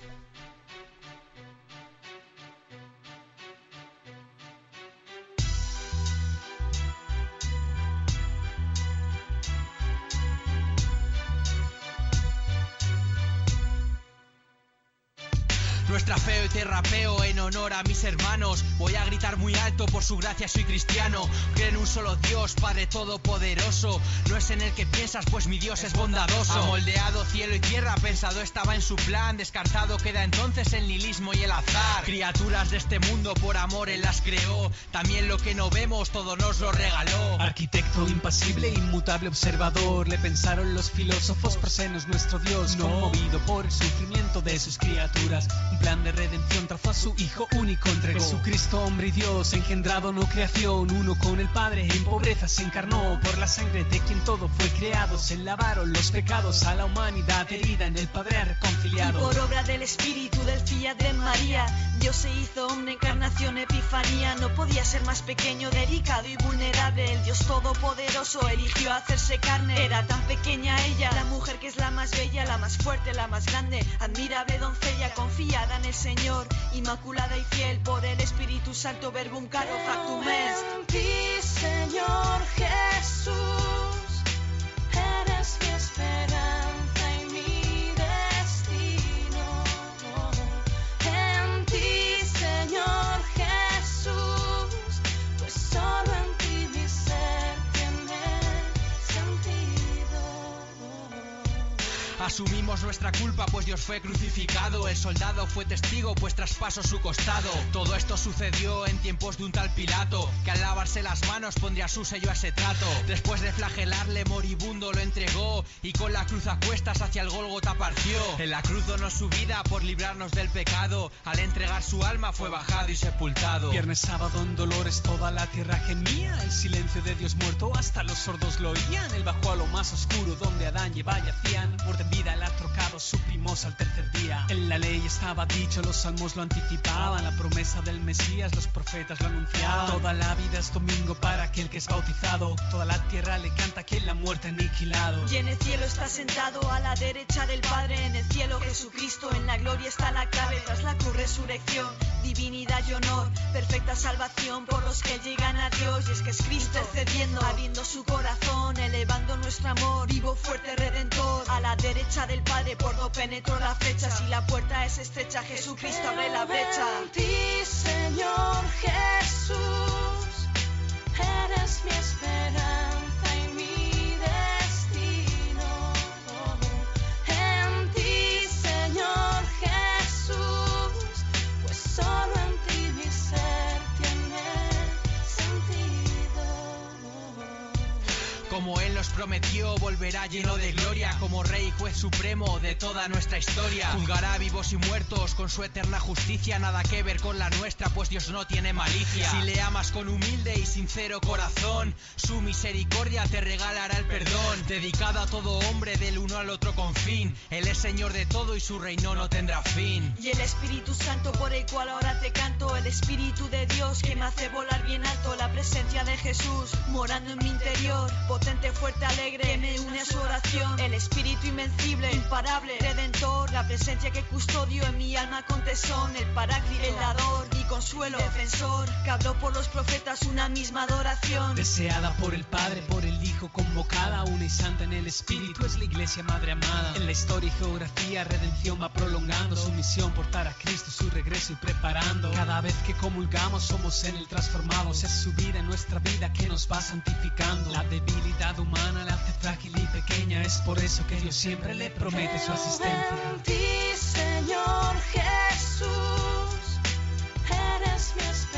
Nuestra fe te rapeo en honor a mis hermanos. Voy a gritar muy alto, por su gracia soy cristiano. Creo en un solo Dios, Padre Todopoderoso. No es en el que piensas, pues mi Dios es bondadoso. Ha moldeado cielo y tierra, pensado estaba en su plan. Descartado queda entonces el nihilismo y el azar. Criaturas de este mundo, por amor Él las creó. También lo que no vemos, todo nos lo regaló. Arquitecto impasible, inmutable observador. Le pensaron los filósofos, por es nuestro Dios. No. Conmovido por el sufrimiento de sus criaturas plan de redención trazó a su Hijo único entregó. Jesucristo, hombre y Dios, engendrado no creación, uno con el Padre en pobreza se encarnó. Por la sangre de quien todo fue creado, se lavaron los pecados a la humanidad herida en el Padre reconciliado. Y por obra del Espíritu del Fiat de María, Dios se hizo hombre, encarnación, epifanía. No podía ser más pequeño, delicado y vulnerable. El Dios todopoderoso eligió hacerse carne. Era tan pequeña ella, la mujer que es la más bella, la más fuerte, la más grande, admirable doncella, confiada en el Señor, inmaculada y fiel por el Espíritu Santo, verbum caro factum Asumimos nuestra culpa, pues Dios fue crucificado. El soldado fue testigo, pues traspasó su costado. Todo esto sucedió en tiempos de un tal Pilato, que al lavarse las manos pondría su sello a ese trato. Después de flagelarle, moribundo lo entregó y con la cruz a cuestas hacia el Gólgota partió. En la cruz donó su vida por librarnos del pecado. Al entregar su alma fue bajado y sepultado. Viernes sábado en Dolores toda la tierra gemía. El silencio de Dios muerto hasta los sordos lo oían. Él bajó a lo más oscuro donde Adán y Eva yacían. Muerte él ha trocado, suprimos al tercer día. En la ley estaba dicho, los salmos lo anticipaban. La promesa del Mesías, los profetas lo anunciaban. Toda la vida es domingo para aquel que es bautizado. Toda la tierra le canta que la muerte ha aniquilado. Y en el cielo está sentado a la derecha del Padre, en el cielo Jesucristo, en la gloria está la clave, tras la resurrección, divinidad y honor, perfecta salvación por los que llegan a Dios, y es que es Cristo cediendo, abriendo su corazón, elevando nuestro amor, vivo, fuerte, redentor, a la derecha del Padre, por no penetro la flecha, si la puerta es estrecha, Jesucristo abre la brecha. Prometió, volverá lleno de gloria, como Rey y Juez Supremo de toda nuestra historia. Juzgará vivos y muertos con su eterna justicia, nada que ver con la nuestra, pues Dios no tiene malicia. Si le amas con humilde y sincero corazón, su misericordia te regalará el perdón. Dedicado a todo hombre del uno al otro con fin, Él es Señor de todo y su reino no tendrá fin. Y el Espíritu Santo por el cual ahora te canto, el Espíritu de Dios que me hace volar bien alto, la presencia de Jesús morando en mi interior, potente, fuerte, alegre, que me une a su oración, el Espíritu invencible, imparable, redentor, la presencia que custodio en mi alma con tesón, el paráclito, el dador y consuelo, defensor, que habló por los profetas una misma adoración. Deseada por el Padre, por el Hijo, convocada, una y santa en el Espíritu, es la Iglesia Madre amada. En la historia y geografía, redención va prolongando su misión, portar a Cristo, su regreso y preparando. Cada vez que comulgamos, somos en Él transformados. Es su vida en nuestra vida que nos va santificando. La debilidad humana la hace frágil y pequeña, es por eso que Dios siempre le promete su asistencia. En ti, Señor Jesús, eres mi esperanza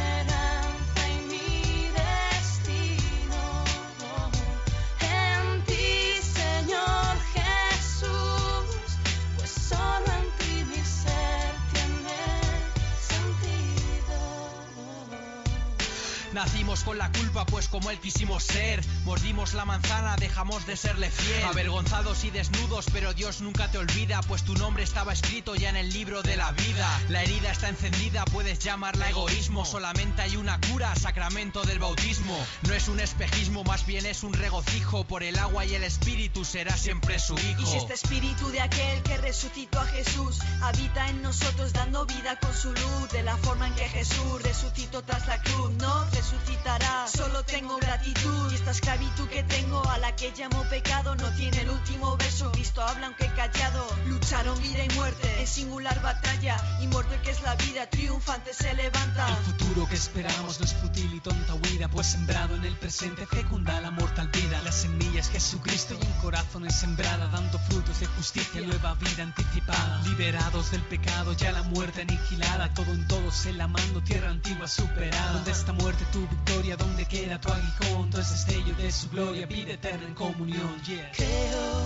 Nacimos con la culpa, pues como él quisimos ser. Mordimos la manzana, dejamos de serle fiel. Avergonzados y desnudos, pero Dios nunca te olvida, pues tu nombre estaba escrito ya en el libro de la vida. La herida está encendida, puedes llamarla egoísmo. Solamente hay una cura, sacramento del bautismo. No es un espejismo, más bien es un regocijo. Por el agua y el espíritu será siempre su hijo. Y si este espíritu de aquel que resucitó a Jesús habita en nosotros dando vida con su luz, de la forma en que Jesús resucitó tras la cruz, no resucitará. Esclavitud que tengo a la que llamo pecado no tiene el último verso. Cristo habla aunque callado, lucharon vida y muerte en singular batalla el que es la vida triunfante se levanta. El futuro que esperamos no es fútil y tonta huida, pues sembrado en el presente fecunda la mortal vida. La semilla es Jesucristo y en corazones sembrada, dando frutos de justicia, nueva vida anticipada. Liberados del pecado, ya la muerte aniquilada, todo en todos el amando, tierra antigua superada. Donde está muerte tu victoria, donde queda tu aguijón, todo es destello de su gloria, vida eterna en comunión. Yeah. Creo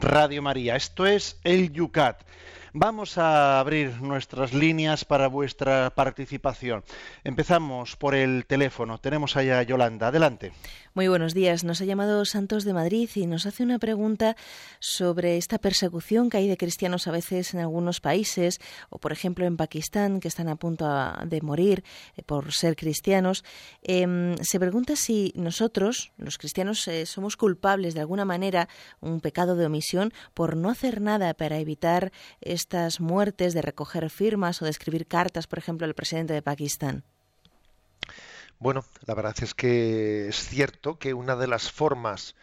Radio María. Esto es el Yucat. Vamos a abrir nuestras líneas para vuestra participación. Empezamos por el teléfono. Tenemos allá a Yolanda. Adelante. Muy buenos días. Nos ha llamado Santos de Madrid y nos hace una pregunta sobre esta persecución que hay de cristianos a veces en algunos países, o por ejemplo en Pakistán, que están a punto de morir eh, por ser cristianos. Em, se pregunta si nosotros, los cristianos, eh, somos culpables de alguna manera, un pecado de omisión, por no hacer nada para evitar estas muertes de recoger firmas o de escribir cartas, por ejemplo, al presidente de Pakistán. Bueno, la verdad es que es cierto que una de las formas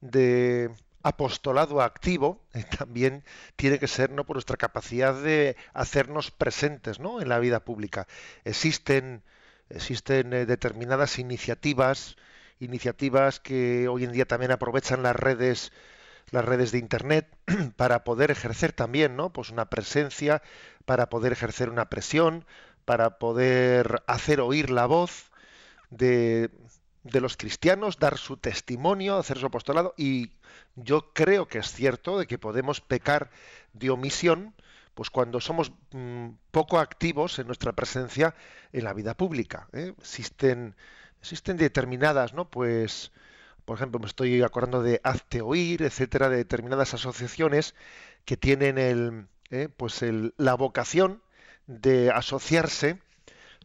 de apostolado activo eh, también tiene que ser no por nuestra capacidad de hacernos presentes ¿no? en la vida pública. Existen, existen eh, determinadas iniciativas, iniciativas que hoy en día también aprovechan las redes las redes de internet para poder ejercer también no pues una presencia para poder ejercer una presión para poder hacer oír la voz de, de los cristianos dar su testimonio hacer su apostolado. Y yo creo que es cierto de que podemos pecar de omisión pues cuando somos mm, poco activos en nuestra presencia en la vida pública ¿eh? existen existen determinadas no pues por ejemplo, me estoy acordando de Hazte Oír, etcétera, de determinadas asociaciones que tienen el, eh, pues el- la vocación de asociarse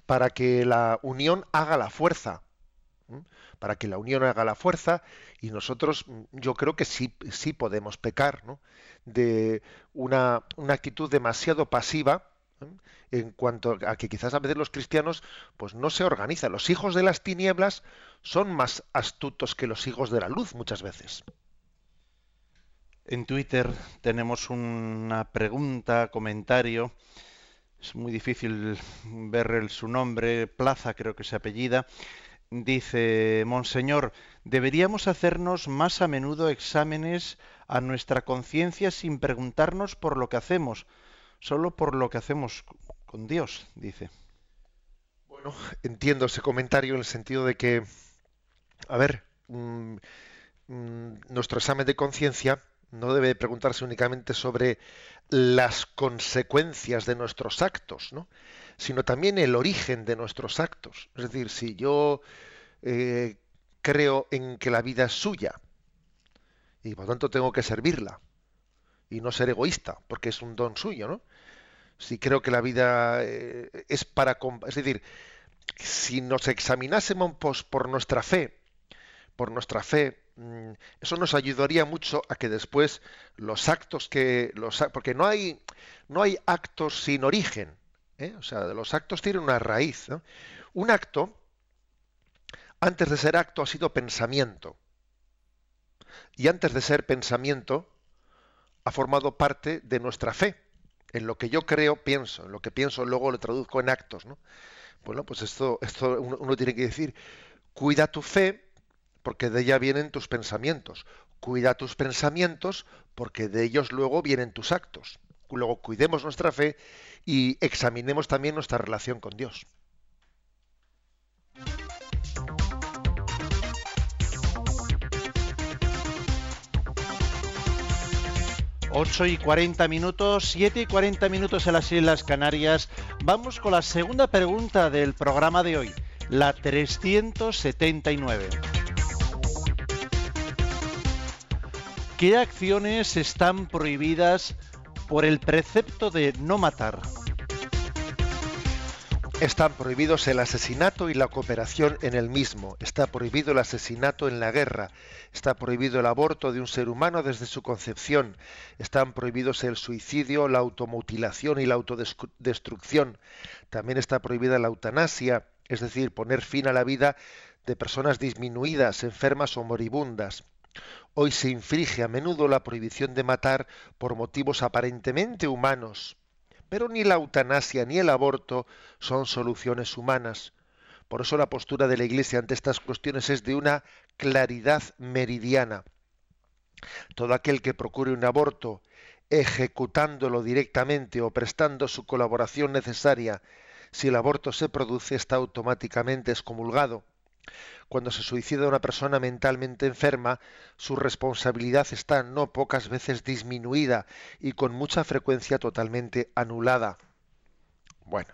para que la unión haga la fuerza. Para que la unión haga la fuerza y nosotros, mm, yo creo que sí, sí podemos pecar ¿no? de una, una actitud demasiado pasiva en cuanto a que quizás a veces los cristianos pues no se organizan. Los hijos de las tinieblas son más astutos que los hijos de la luz muchas veces. En Twitter tenemos una pregunta, comentario. Es muy difícil ver el- su nombre, Plaza creo que se apellida. Dice, Monseñor, deberíamos hacernos más a menudo exámenes a nuestra conciencia sin preguntarnos por lo que hacemos, solo por lo que hacemos con Dios, dice. Bueno, entiendo ese comentario en el sentido de que, a ver, mm, mm, nuestro examen de conciencia no debe preguntarse únicamente sobre las consecuencias de nuestros actos, ¿no? sino también el origen de nuestros actos. Es decir, si yo eh, creo en que la vida es suya y por tanto tengo que servirla y no ser egoísta, porque es un don suyo, ¿no? Si creo que la vida eh, es para... Es decir, si nos examinásemos por nuestra fe, por nuestra fe, mm, eso nos ayudaría mucho a que después los actos que los porque no hay no hay actos sin origen, ¿eh? o sea, los actos tienen una raíz. Un acto antes de ser acto ha sido pensamiento y antes de ser pensamiento ha formado parte de nuestra fe. En lo que yo creo, pienso. En lo que pienso, luego lo traduzco en actos, ¿no? Bueno, pues esto, esto uno tiene que decir, cuida tu fe, porque de ella vienen tus pensamientos. Cuida tus pensamientos, porque de ellos luego vienen tus actos. Luego cuidemos nuestra fe y examinemos también nuestra relación con Dios. 8 y 40 minutos, 7 y 40 minutos en las Islas Canarias. Vamos con la segunda pregunta del programa de hoy, la 379. ¿Qué acciones están prohibidas por el precepto de no matar? Están prohibidos el asesinato y la cooperación en el mismo. Está prohibido el asesinato en la guerra. Está prohibido el aborto de un ser humano desde su concepción. Están prohibidos el suicidio, la automutilación y la autodestrucción. También está prohibida la eutanasia, es decir, poner fin a la vida de personas disminuidas, enfermas o moribundas. Hoy se inflige a menudo la prohibición de matar por motivos aparentemente humanos pero ni la eutanasia ni el aborto son soluciones humanas. Por eso la postura de la Iglesia ante estas cuestiones es de una claridad meridiana. Todo aquel que procure un aborto ejecutándolo directamente o prestando su colaboración necesaria, si el aborto se produce, está automáticamente excomulgado. Cuando se suicida una persona mentalmente enferma, su responsabilidad está no pocas veces disminuida y con mucha frecuencia totalmente anulada. Bueno,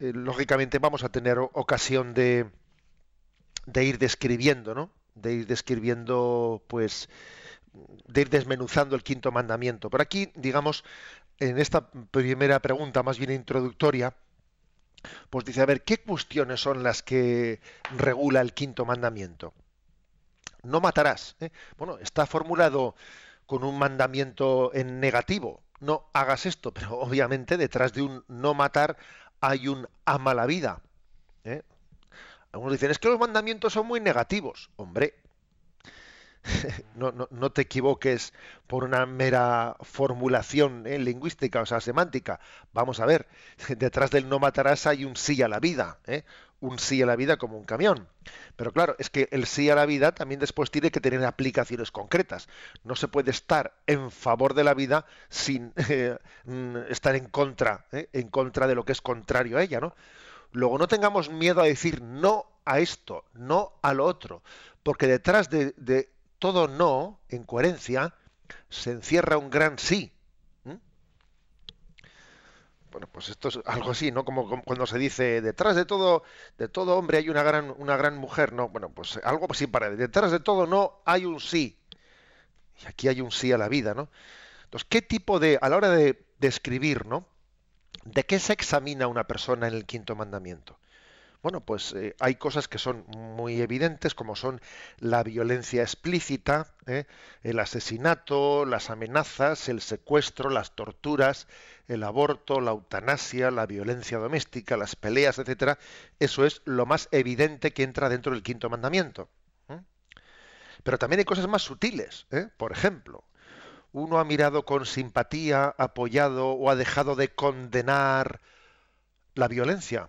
eh, lógicamente vamos a tener ocasión de, de ir describiendo, ¿no? De ir describiendo, pues, de ir desmenuzando el quinto mandamiento. Por aquí, digamos, en esta primera pregunta, más bien introductoria, pues dice, a ver, ¿qué cuestiones son las que regula el quinto mandamiento? No matarás. ¿eh? Bueno, está formulado con un mandamiento en negativo. No hagas esto, pero obviamente detrás de un no matar hay un ama la vida. ¿eh? Algunos dicen, es que los mandamientos son muy negativos. Hombre, no, no, te equivoques por una mera formulación ¿eh? lingüística, o sea, semántica. Vamos a ver, detrás del no matarás hay un sí a la vida, ¿eh? un sí a la vida como un camión. Pero claro, es que el sí a la vida también después tiene que tener aplicaciones concretas. No se puede estar en favor de la vida sin eh, mm, estar en contra, en contra de lo que es contrario a ella, ¿no? Luego no tengamos miedo a decir no a esto, no a lo otro, porque detrás de, todo no, en coherencia, se encierra un gran sí. Bueno, pues esto es algo así, ¿no? Como, cuando se dice detrás de todo, de todo hombre hay una gran, una gran mujer, ¿no? Bueno, pues algo así para detrás de todo no hay un sí. Y aquí hay un sí a la vida, ¿no? Entonces, ¿qué tipo de, a la hora de, de ¿no? ¿De qué se examina una persona en el quinto mandamiento? Bueno, pues eh, hay cosas que son muy evidentes, como son la violencia explícita, ¿eh? el asesinato, las amenazas, el secuestro, las torturas, el aborto, la eutanasia, la violencia doméstica, las peleas, etcétera. Eso es lo más evidente que entra dentro del quinto mandamiento. ¿eh? Pero también hay cosas más sutiles. Por ejemplo, uno ha mirado con simpatía, apoyado o ha dejado de condenar la violencia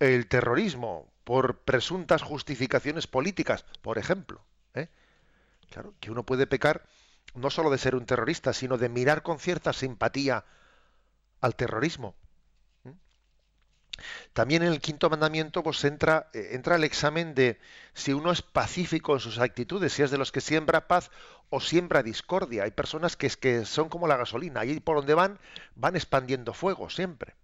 el terrorismo por presuntas justificaciones políticas, por ejemplo. ¿eh? Claro, que uno puede pecar no solo de ser un terrorista, sino de mirar con cierta simpatía al terrorismo. ¿eh? También en el quinto mandamiento pues entra, eh, entra el examen de si uno es pacífico en sus actitudes, si es de los que siembra paz o siembra discordia. Hay personas que, es, que son como la gasolina, ahí por donde van van expandiendo fuego siempre.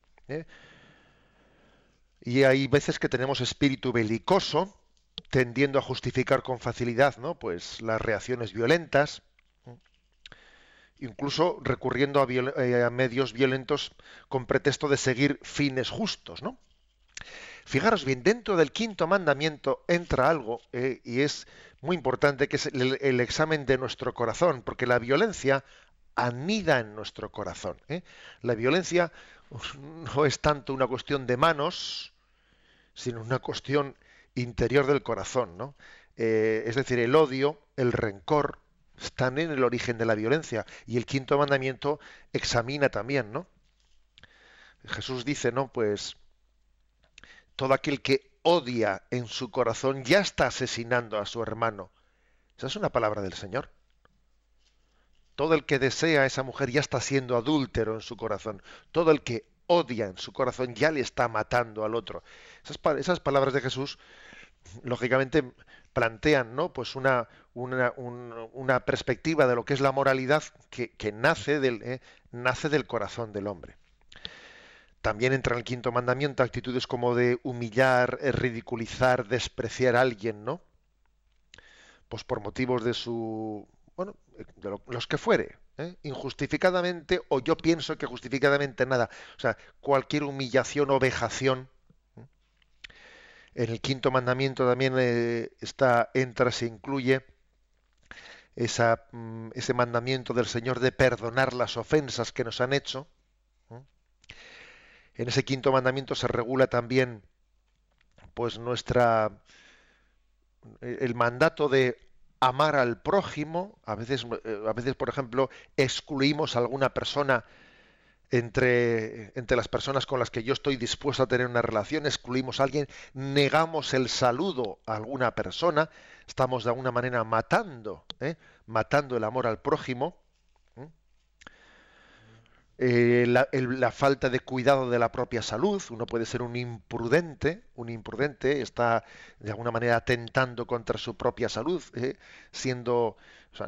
Y hay veces que tenemos espíritu belicoso, tendiendo a justificar con facilidad, ¿no? Pues las reacciones violentas, incluso recurriendo a, eh, medios violentos con pretexto de seguir fines justos, ¿no? Fijaros bien, dentro del quinto mandamiento entra algo eh, y es muy importante que es el, examen de nuestro corazón, porque la violencia anida en nuestro corazón. ¿eh? La violencia no es tanto una cuestión de manos, sino una cuestión interior del corazón, ¿no? Eh, es decir, el odio, el rencor, están en el origen de la violencia. Y el quinto mandamiento examina también, ¿no? Jesús dice, ¿no? Pues todo aquel que odia en su corazón ya está asesinando a su hermano. Esa es una palabra del Señor. Todo el que desea a esa mujer ya está siendo adúltero en su corazón. Todo el que odia en su corazón ya le está matando al otro. Esas, esas palabras de Jesús, lógicamente, plantean ¿no? pues una, una, una, perspectiva de lo que es la moralidad que, que nace, del, eh, nace del corazón del hombre. También entra en el quinto mandamiento actitudes como de humillar, eh, ridiculizar, despreciar a alguien, ¿no? Pues por motivos de su, bueno, de los que fuere, ¿eh? injustificadamente o yo pienso que justificadamente nada. O sea, cualquier humillación o vejación en el quinto mandamiento también eh, está, entra, se incluye esa, mm, ese mandamiento del Señor de perdonar las ofensas que nos han hecho. En ese quinto mandamiento se regula también pues nuestra el mandato de amar al prójimo, a veces, eh, a veces por ejemplo, excluimos a alguna persona entre, entre las personas con las que yo estoy dispuesto a tener una relación, excluimos a alguien, negamos el saludo a alguna persona, estamos de alguna manera matando, ¿eh? matando el amor al prójimo. Eh, la, falta de cuidado de la propia salud, uno puede ser un imprudente, un imprudente está de alguna manera atentando contra su propia salud, ¿eh? siendo,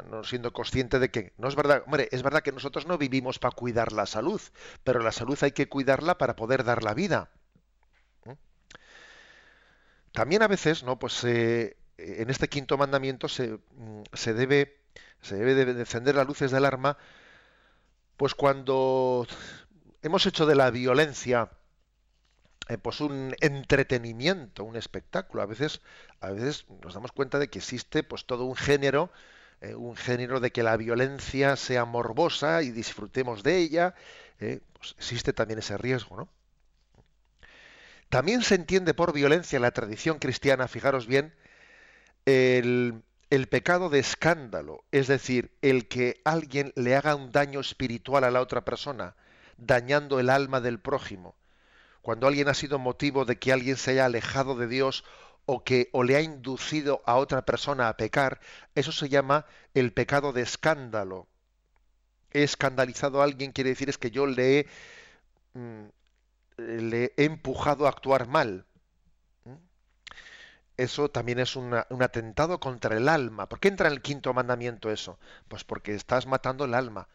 no siendo consciente de que no es verdad, hombre, es verdad que nosotros no vivimos para cuidar la salud, pero la salud hay que cuidarla para poder dar la vida. ¿eh? También a veces, no, pues en este quinto mandamiento se, mm, se debe se debe de las luces del arma pues cuando hemos hecho de la violencia eh, pues un entretenimiento, un espectáculo, a veces, a veces nos damos cuenta de que existe pues todo un género, eh, un género de que la violencia sea morbosa y disfrutemos de ella, eh, pues existe también ese riesgo, ¿no? También se entiende por violencia en la tradición cristiana, fijaros bien, el, el pecado de escándalo, es decir, el que alguien le haga un daño espiritual a la otra persona, dañando el alma del prójimo. Cuando alguien ha sido motivo de que alguien se haya alejado de Dios o que o le ha inducido a otra persona a pecar, eso se llama el pecado de escándalo. He escandalizado a alguien quiere decir es que yo le he, mm, le he empujado a actuar mal eso también es un atentado contra el alma. ¿Por qué entra en el quinto mandamiento eso? Pues porque estás matando el alma,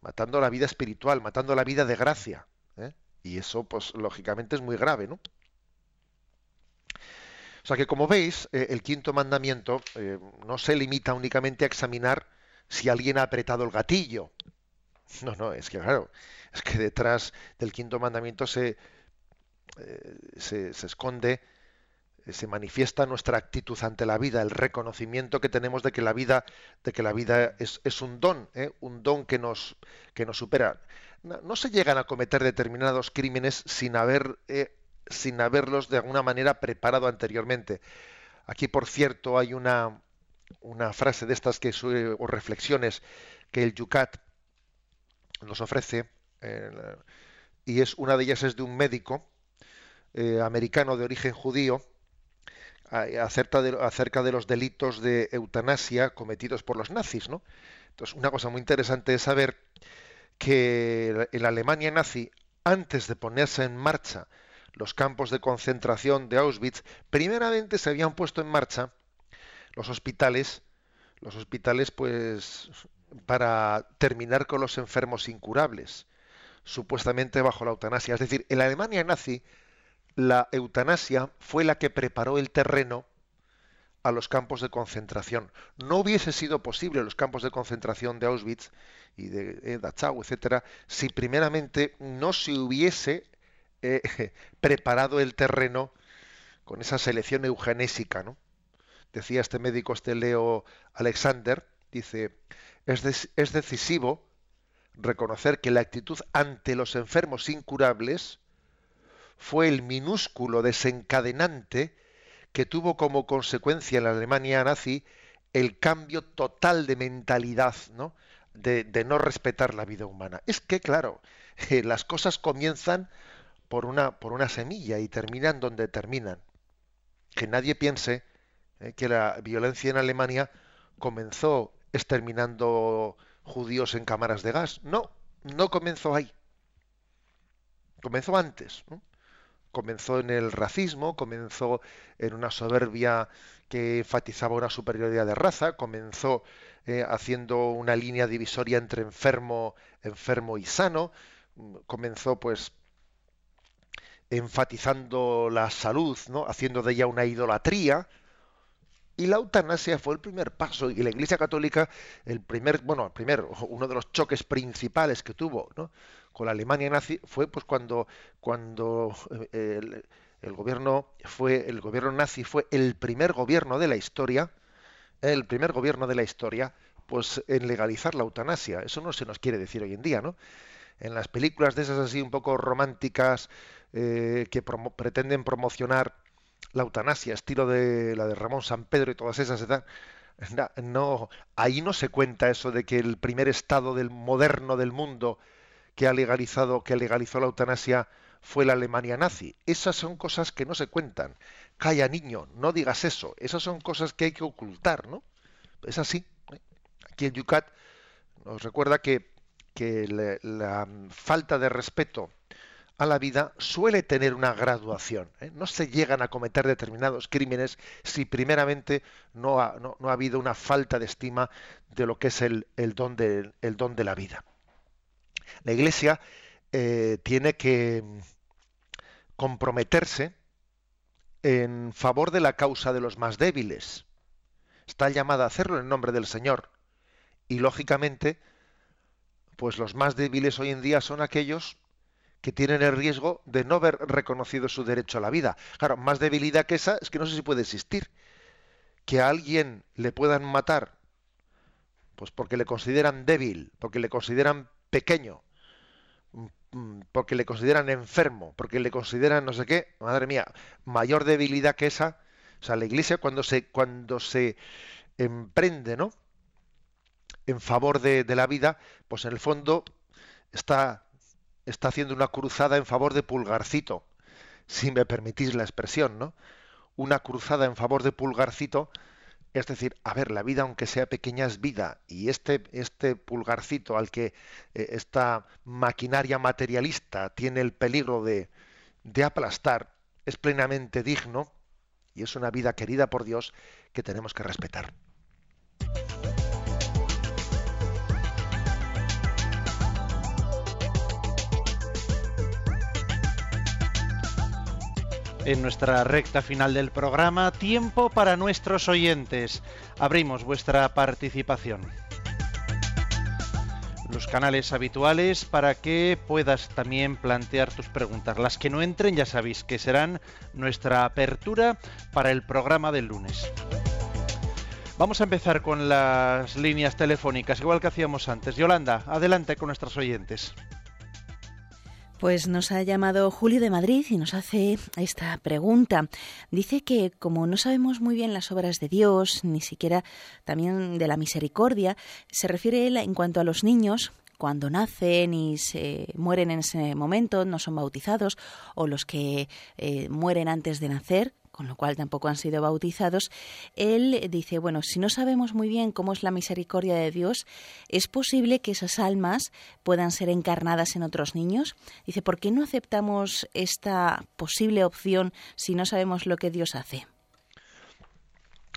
matando la vida espiritual, matando la vida de gracia. ¿eh? Y eso, pues lógicamente es muy grave, ¿no? O sea que como veis, eh, el quinto mandamiento eh, no se limita únicamente a examinar si alguien ha apretado el gatillo. No, no, es que claro, es que detrás del quinto mandamiento se, se, esconde se manifiesta nuestra actitud ante la vida, el reconocimiento que tenemos de que la vida, de que la vida es, es un don, ¿eh? un don que nos, que nos supera. No, se llegan a cometer determinados crímenes sin haber, eh, sin haberlos de alguna manera preparado anteriormente. Aquí, por cierto, hay una, una frase de estas que o reflexiones que el Yucat nos ofrece, y es una de ellas es de un médico americano de origen judío acerca de, acerca de los delitos de eutanasia cometidos por los nazis, ¿no? Entonces, una cosa muy interesante es saber que en Alemania nazi, antes de ponerse en marcha los campos de concentración de Auschwitz, primeramente se habían puesto en marcha los hospitales, los hospitales, pues, para terminar con los enfermos incurables, supuestamente bajo la eutanasia. Es decir, en Alemania nazi la eutanasia fue la que preparó el terreno a los campos de concentración. No hubiese sido posible los campos de concentración de Auschwitz y de eh, Dachau, etcétera, si primeramente no se hubiese eh, preparado el terreno con esa selección eugenésica, ¿no? Decía este médico, este Leo Alexander, dice, es, es decisivo reconocer que la actitud ante los enfermos incurables fue el minúsculo desencadenante que tuvo como consecuencia en la Alemania nazi el cambio total de mentalidad, ¿no? De, no respetar la vida humana. Es que, claro, eh, las cosas comienzan por una, por una semilla y terminan donde terminan. Que nadie piense eh, que la violencia en Alemania comenzó exterminando judíos en cámaras de gas. No, no comenzó ahí. Comenzó antes. Comenzó en el racismo, comenzó en una soberbia que enfatizaba una superioridad de raza, comenzó eh, haciendo una línea divisoria entre enfermo, enfermo y sano, comenzó pues enfatizando la salud, ¿no? haciendo de ella una idolatría, y la eutanasia fue el primer paso y la Iglesia Católica el primer, bueno, el primer, uno de los choques principales que tuvo ¿no? Con la Alemania nazi fue pues cuando cuando eh, el, gobierno fue el gobierno nazi fue el primer gobierno de la historia, el primer gobierno de la historia pues en legalizar la eutanasia. Eso no se nos quiere decir hoy en día, ¿no? En las películas de esas así un poco románticas eh, que pretenden promocionar la eutanasia, estilo de la de Ramón San Pedro y todas esas, no, ahí no se cuenta eso de que el primer estado del moderno del mundo que ha legalizado, que legalizó la eutanasia fue la Alemania nazi. Esas son cosas que no se cuentan. Calla niño, no digas eso. Esas son cosas que hay que ocultar, ¿no? Es así. ¿eh? Aquí en Yucat nos recuerda que, la, falta de respeto a la vida suele tener una graduación. ¿eh? No se llegan a cometer determinados crímenes si primeramente no ha, habido una falta de estima de lo que es el, el, don, el don, de, la vida. La Iglesia eh, tiene que comprometerse en favor de la causa de los más débiles. Está llamada a hacerlo en nombre del Señor. Y lógicamente, pues los más débiles hoy en día son aquellos que tienen el riesgo de no haber reconocido su derecho a la vida. Claro, más debilidad que esa es que no sé si puede existir. Que a alguien le puedan matar, pues porque le consideran débil, porque le consideran pequeño, mm, porque le consideran enfermo, porque le consideran no sé qué, madre mía, mayor debilidad que esa. O sea, la Iglesia cuando se cuando se emprende, ¿no? En favor de, de la vida, pues en el fondo está está haciendo una cruzada en favor de Pulgarcito, si me permitís la expresión, ¿no? Una cruzada en favor de Pulgarcito, es decir, a ver, la vida aunque sea pequeña es vida y este este Pulgarcito al que eh, esta maquinaria materialista tiene el peligro de, de aplastar es plenamente digno y es una vida querida por Dios que tenemos que respetar. En nuestra recta final del programa, tiempo para nuestros oyentes. Abrimos vuestra participación. Los canales habituales para que puedas también plantear tus preguntas. Las que no entren ya sabéis que serán nuestra apertura para el programa del lunes. Vamos a empezar con las líneas telefónicas, igual que hacíamos antes. Yolanda, adelante con nuestros oyentes. Pues nos ha llamado Julio de Madrid y nos hace esta pregunta. Dice que como no sabemos muy bien las obras de Dios, ni siquiera también de la misericordia, se refiere él en cuanto a los niños cuando nacen y se mueren en ese momento, no son bautizados, o los que eh, mueren antes de nacer, con lo cual tampoco han sido bautizados, él dice, bueno, si no sabemos muy bien cómo es la misericordia de Dios, ¿es posible que esas almas puedan ser encarnadas en otros niños? Dice, ¿por qué no aceptamos esta posible opción si no sabemos lo que Dios hace?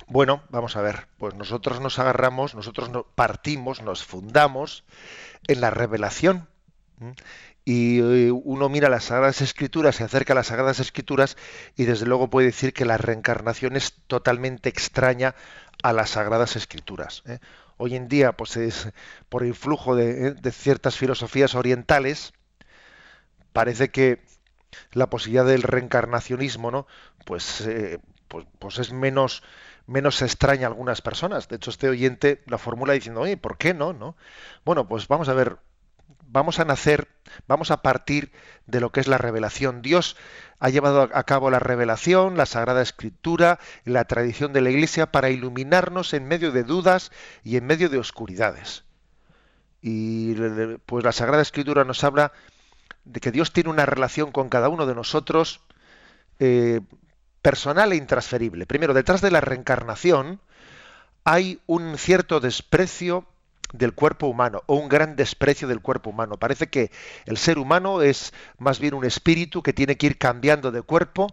Bueno, vamos a ver, pues nosotros nos agarramos, nosotros partimos, nos fundamos en la revelación y eh, uno mira las Sagradas Escrituras, se acerca a las Sagradas Escrituras y desde luego puede decir que la reencarnación es totalmente extraña a las Sagradas Escrituras. ¿eh? Hoy en día, pues es por influjo de, ¿eh? de, ciertas filosofías orientales, parece que la posibilidad del reencarnacionismo, ¿no? Pues, pues, pues es menos menos extraña a algunas personas. De hecho, este oyente la formula diciendo, oye, ¿por qué no? no? Bueno, pues vamos a ver vamos a nacer, vamos a partir de lo que es la revelación. Dios ha llevado a cabo la revelación, la Sagrada Escritura la tradición de la Iglesia para iluminarnos en medio de dudas y en medio de oscuridades. Y pues la Sagrada Escritura nos habla de que Dios tiene una relación con cada uno de nosotros eh, personal e intransferible. Primero, detrás de la reencarnación hay un cierto desprecio del cuerpo humano o un gran desprecio del cuerpo humano. Parece que el ser humano es más bien un espíritu que tiene que ir cambiando de cuerpo,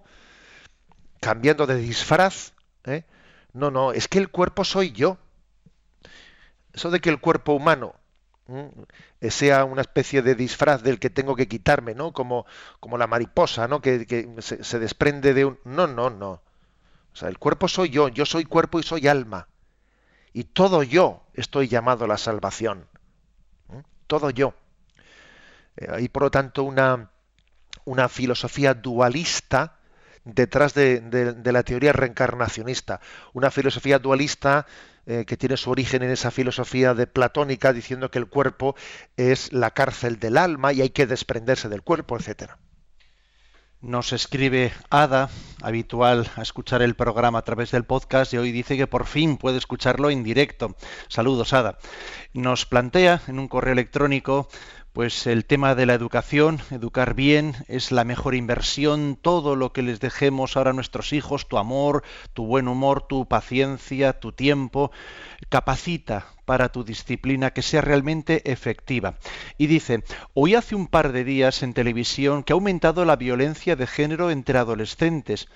cambiando de disfraz. ¿eh? No, no, es que el cuerpo soy yo. Eso de que el cuerpo humano sea una especie de disfraz del que tengo que quitarme, ¿no? Como, como la mariposa, ¿no? Que, que se, se desprende de un... No, no, no. O sea, el cuerpo soy yo, yo soy cuerpo y soy alma. Y todo yo estoy llamado a la salvación. Todo yo. Eh, hay por lo tanto una, una filosofía dualista detrás de, la teoría reencarnacionista. Una filosofía dualista eh, que tiene su origen en esa filosofía de platónica diciendo que el cuerpo es la cárcel del alma y hay que desprenderse del cuerpo, etcétera. Nos escribe Ada, habitual a escuchar el programa a través del podcast, y hoy dice que por fin puede escucharlo en directo. Saludos, Ada. Nos plantea en un correo electrónico pues el tema de la educación, educar bien es la mejor inversión, todo lo que les dejemos ahora a nuestros hijos, tu amor, tu buen humor, tu paciencia, tu tiempo, capacita para tu disciplina que sea realmente efectiva. Y dice, hoy hace un par de días en televisión que ha aumentado la violencia de género entre adolescentes.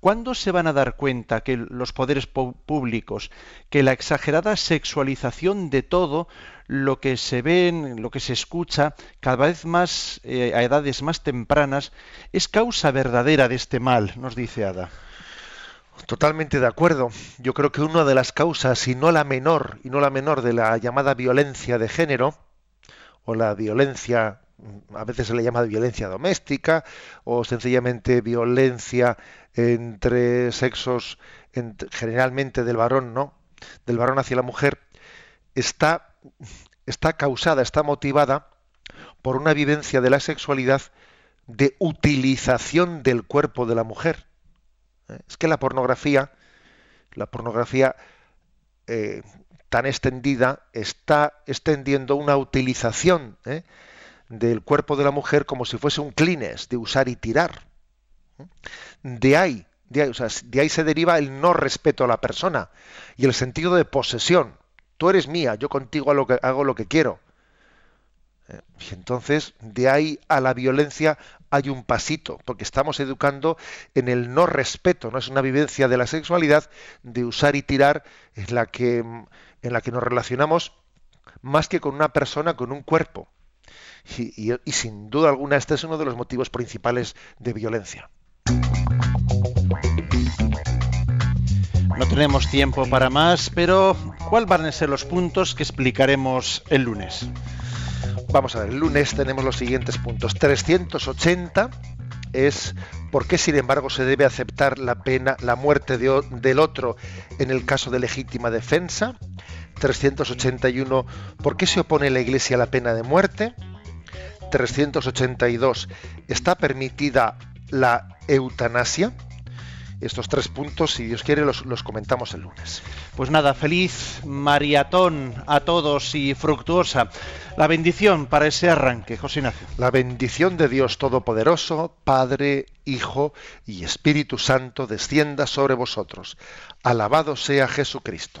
¿Cuándo se van a dar cuenta que los poderes públicos, que la exagerada sexualización de todo lo que se ve, lo que se escucha cada vez más eh, a edades más tempranas, es causa verdadera de este mal, nos dice Ada? Totalmente de acuerdo. Yo creo que una de las causas, y no la menor, y no la menor de la llamada violencia de género, o la violencia a veces se le llama violencia doméstica o sencillamente violencia entre sexos generalmente del varón no del varón hacia la mujer está está causada está motivada por una vivencia de la sexualidad de utilización del cuerpo de la mujer ¿Eh? es que la pornografía la pornografía eh, tan extendida está extendiendo una utilización ¿eh? del cuerpo de la mujer como si fuese un clines de usar y tirar. De ahí, de ahí, se deriva el no respeto a la persona y el sentido de posesión. Tú eres mía, yo contigo hago lo que, hago lo que quiero. Eh, y entonces, de ahí a la violencia hay un pasito, porque estamos educando en el no respeto, no es una vivencia de la sexualidad de usar y tirar en la que, en la que nos relacionamos más que con una persona, con un cuerpo. Y, sin duda alguna este es uno de los motivos principales de violencia. No tenemos tiempo para más, pero ¿cuáles van a ser los puntos que explicaremos el lunes? Vamos a ver, el lunes tenemos los siguientes puntos. 380 es por qué, sin embargo, se debe aceptar la pena, la muerte del otro en el caso de legítima defensa. 381, ¿por qué se opone la Iglesia a la pena de muerte? 382. ¿Está permitida la eutanasia? Estos tres puntos, si Dios quiere, los, los, comentamos el lunes. Pues nada, feliz maratón a todos y fructuosa. La bendición para ese arranque, José Ignacio. La bendición de Dios Todopoderoso, Padre, Hijo y Espíritu Santo, descienda sobre vosotros. Alabado sea Jesucristo.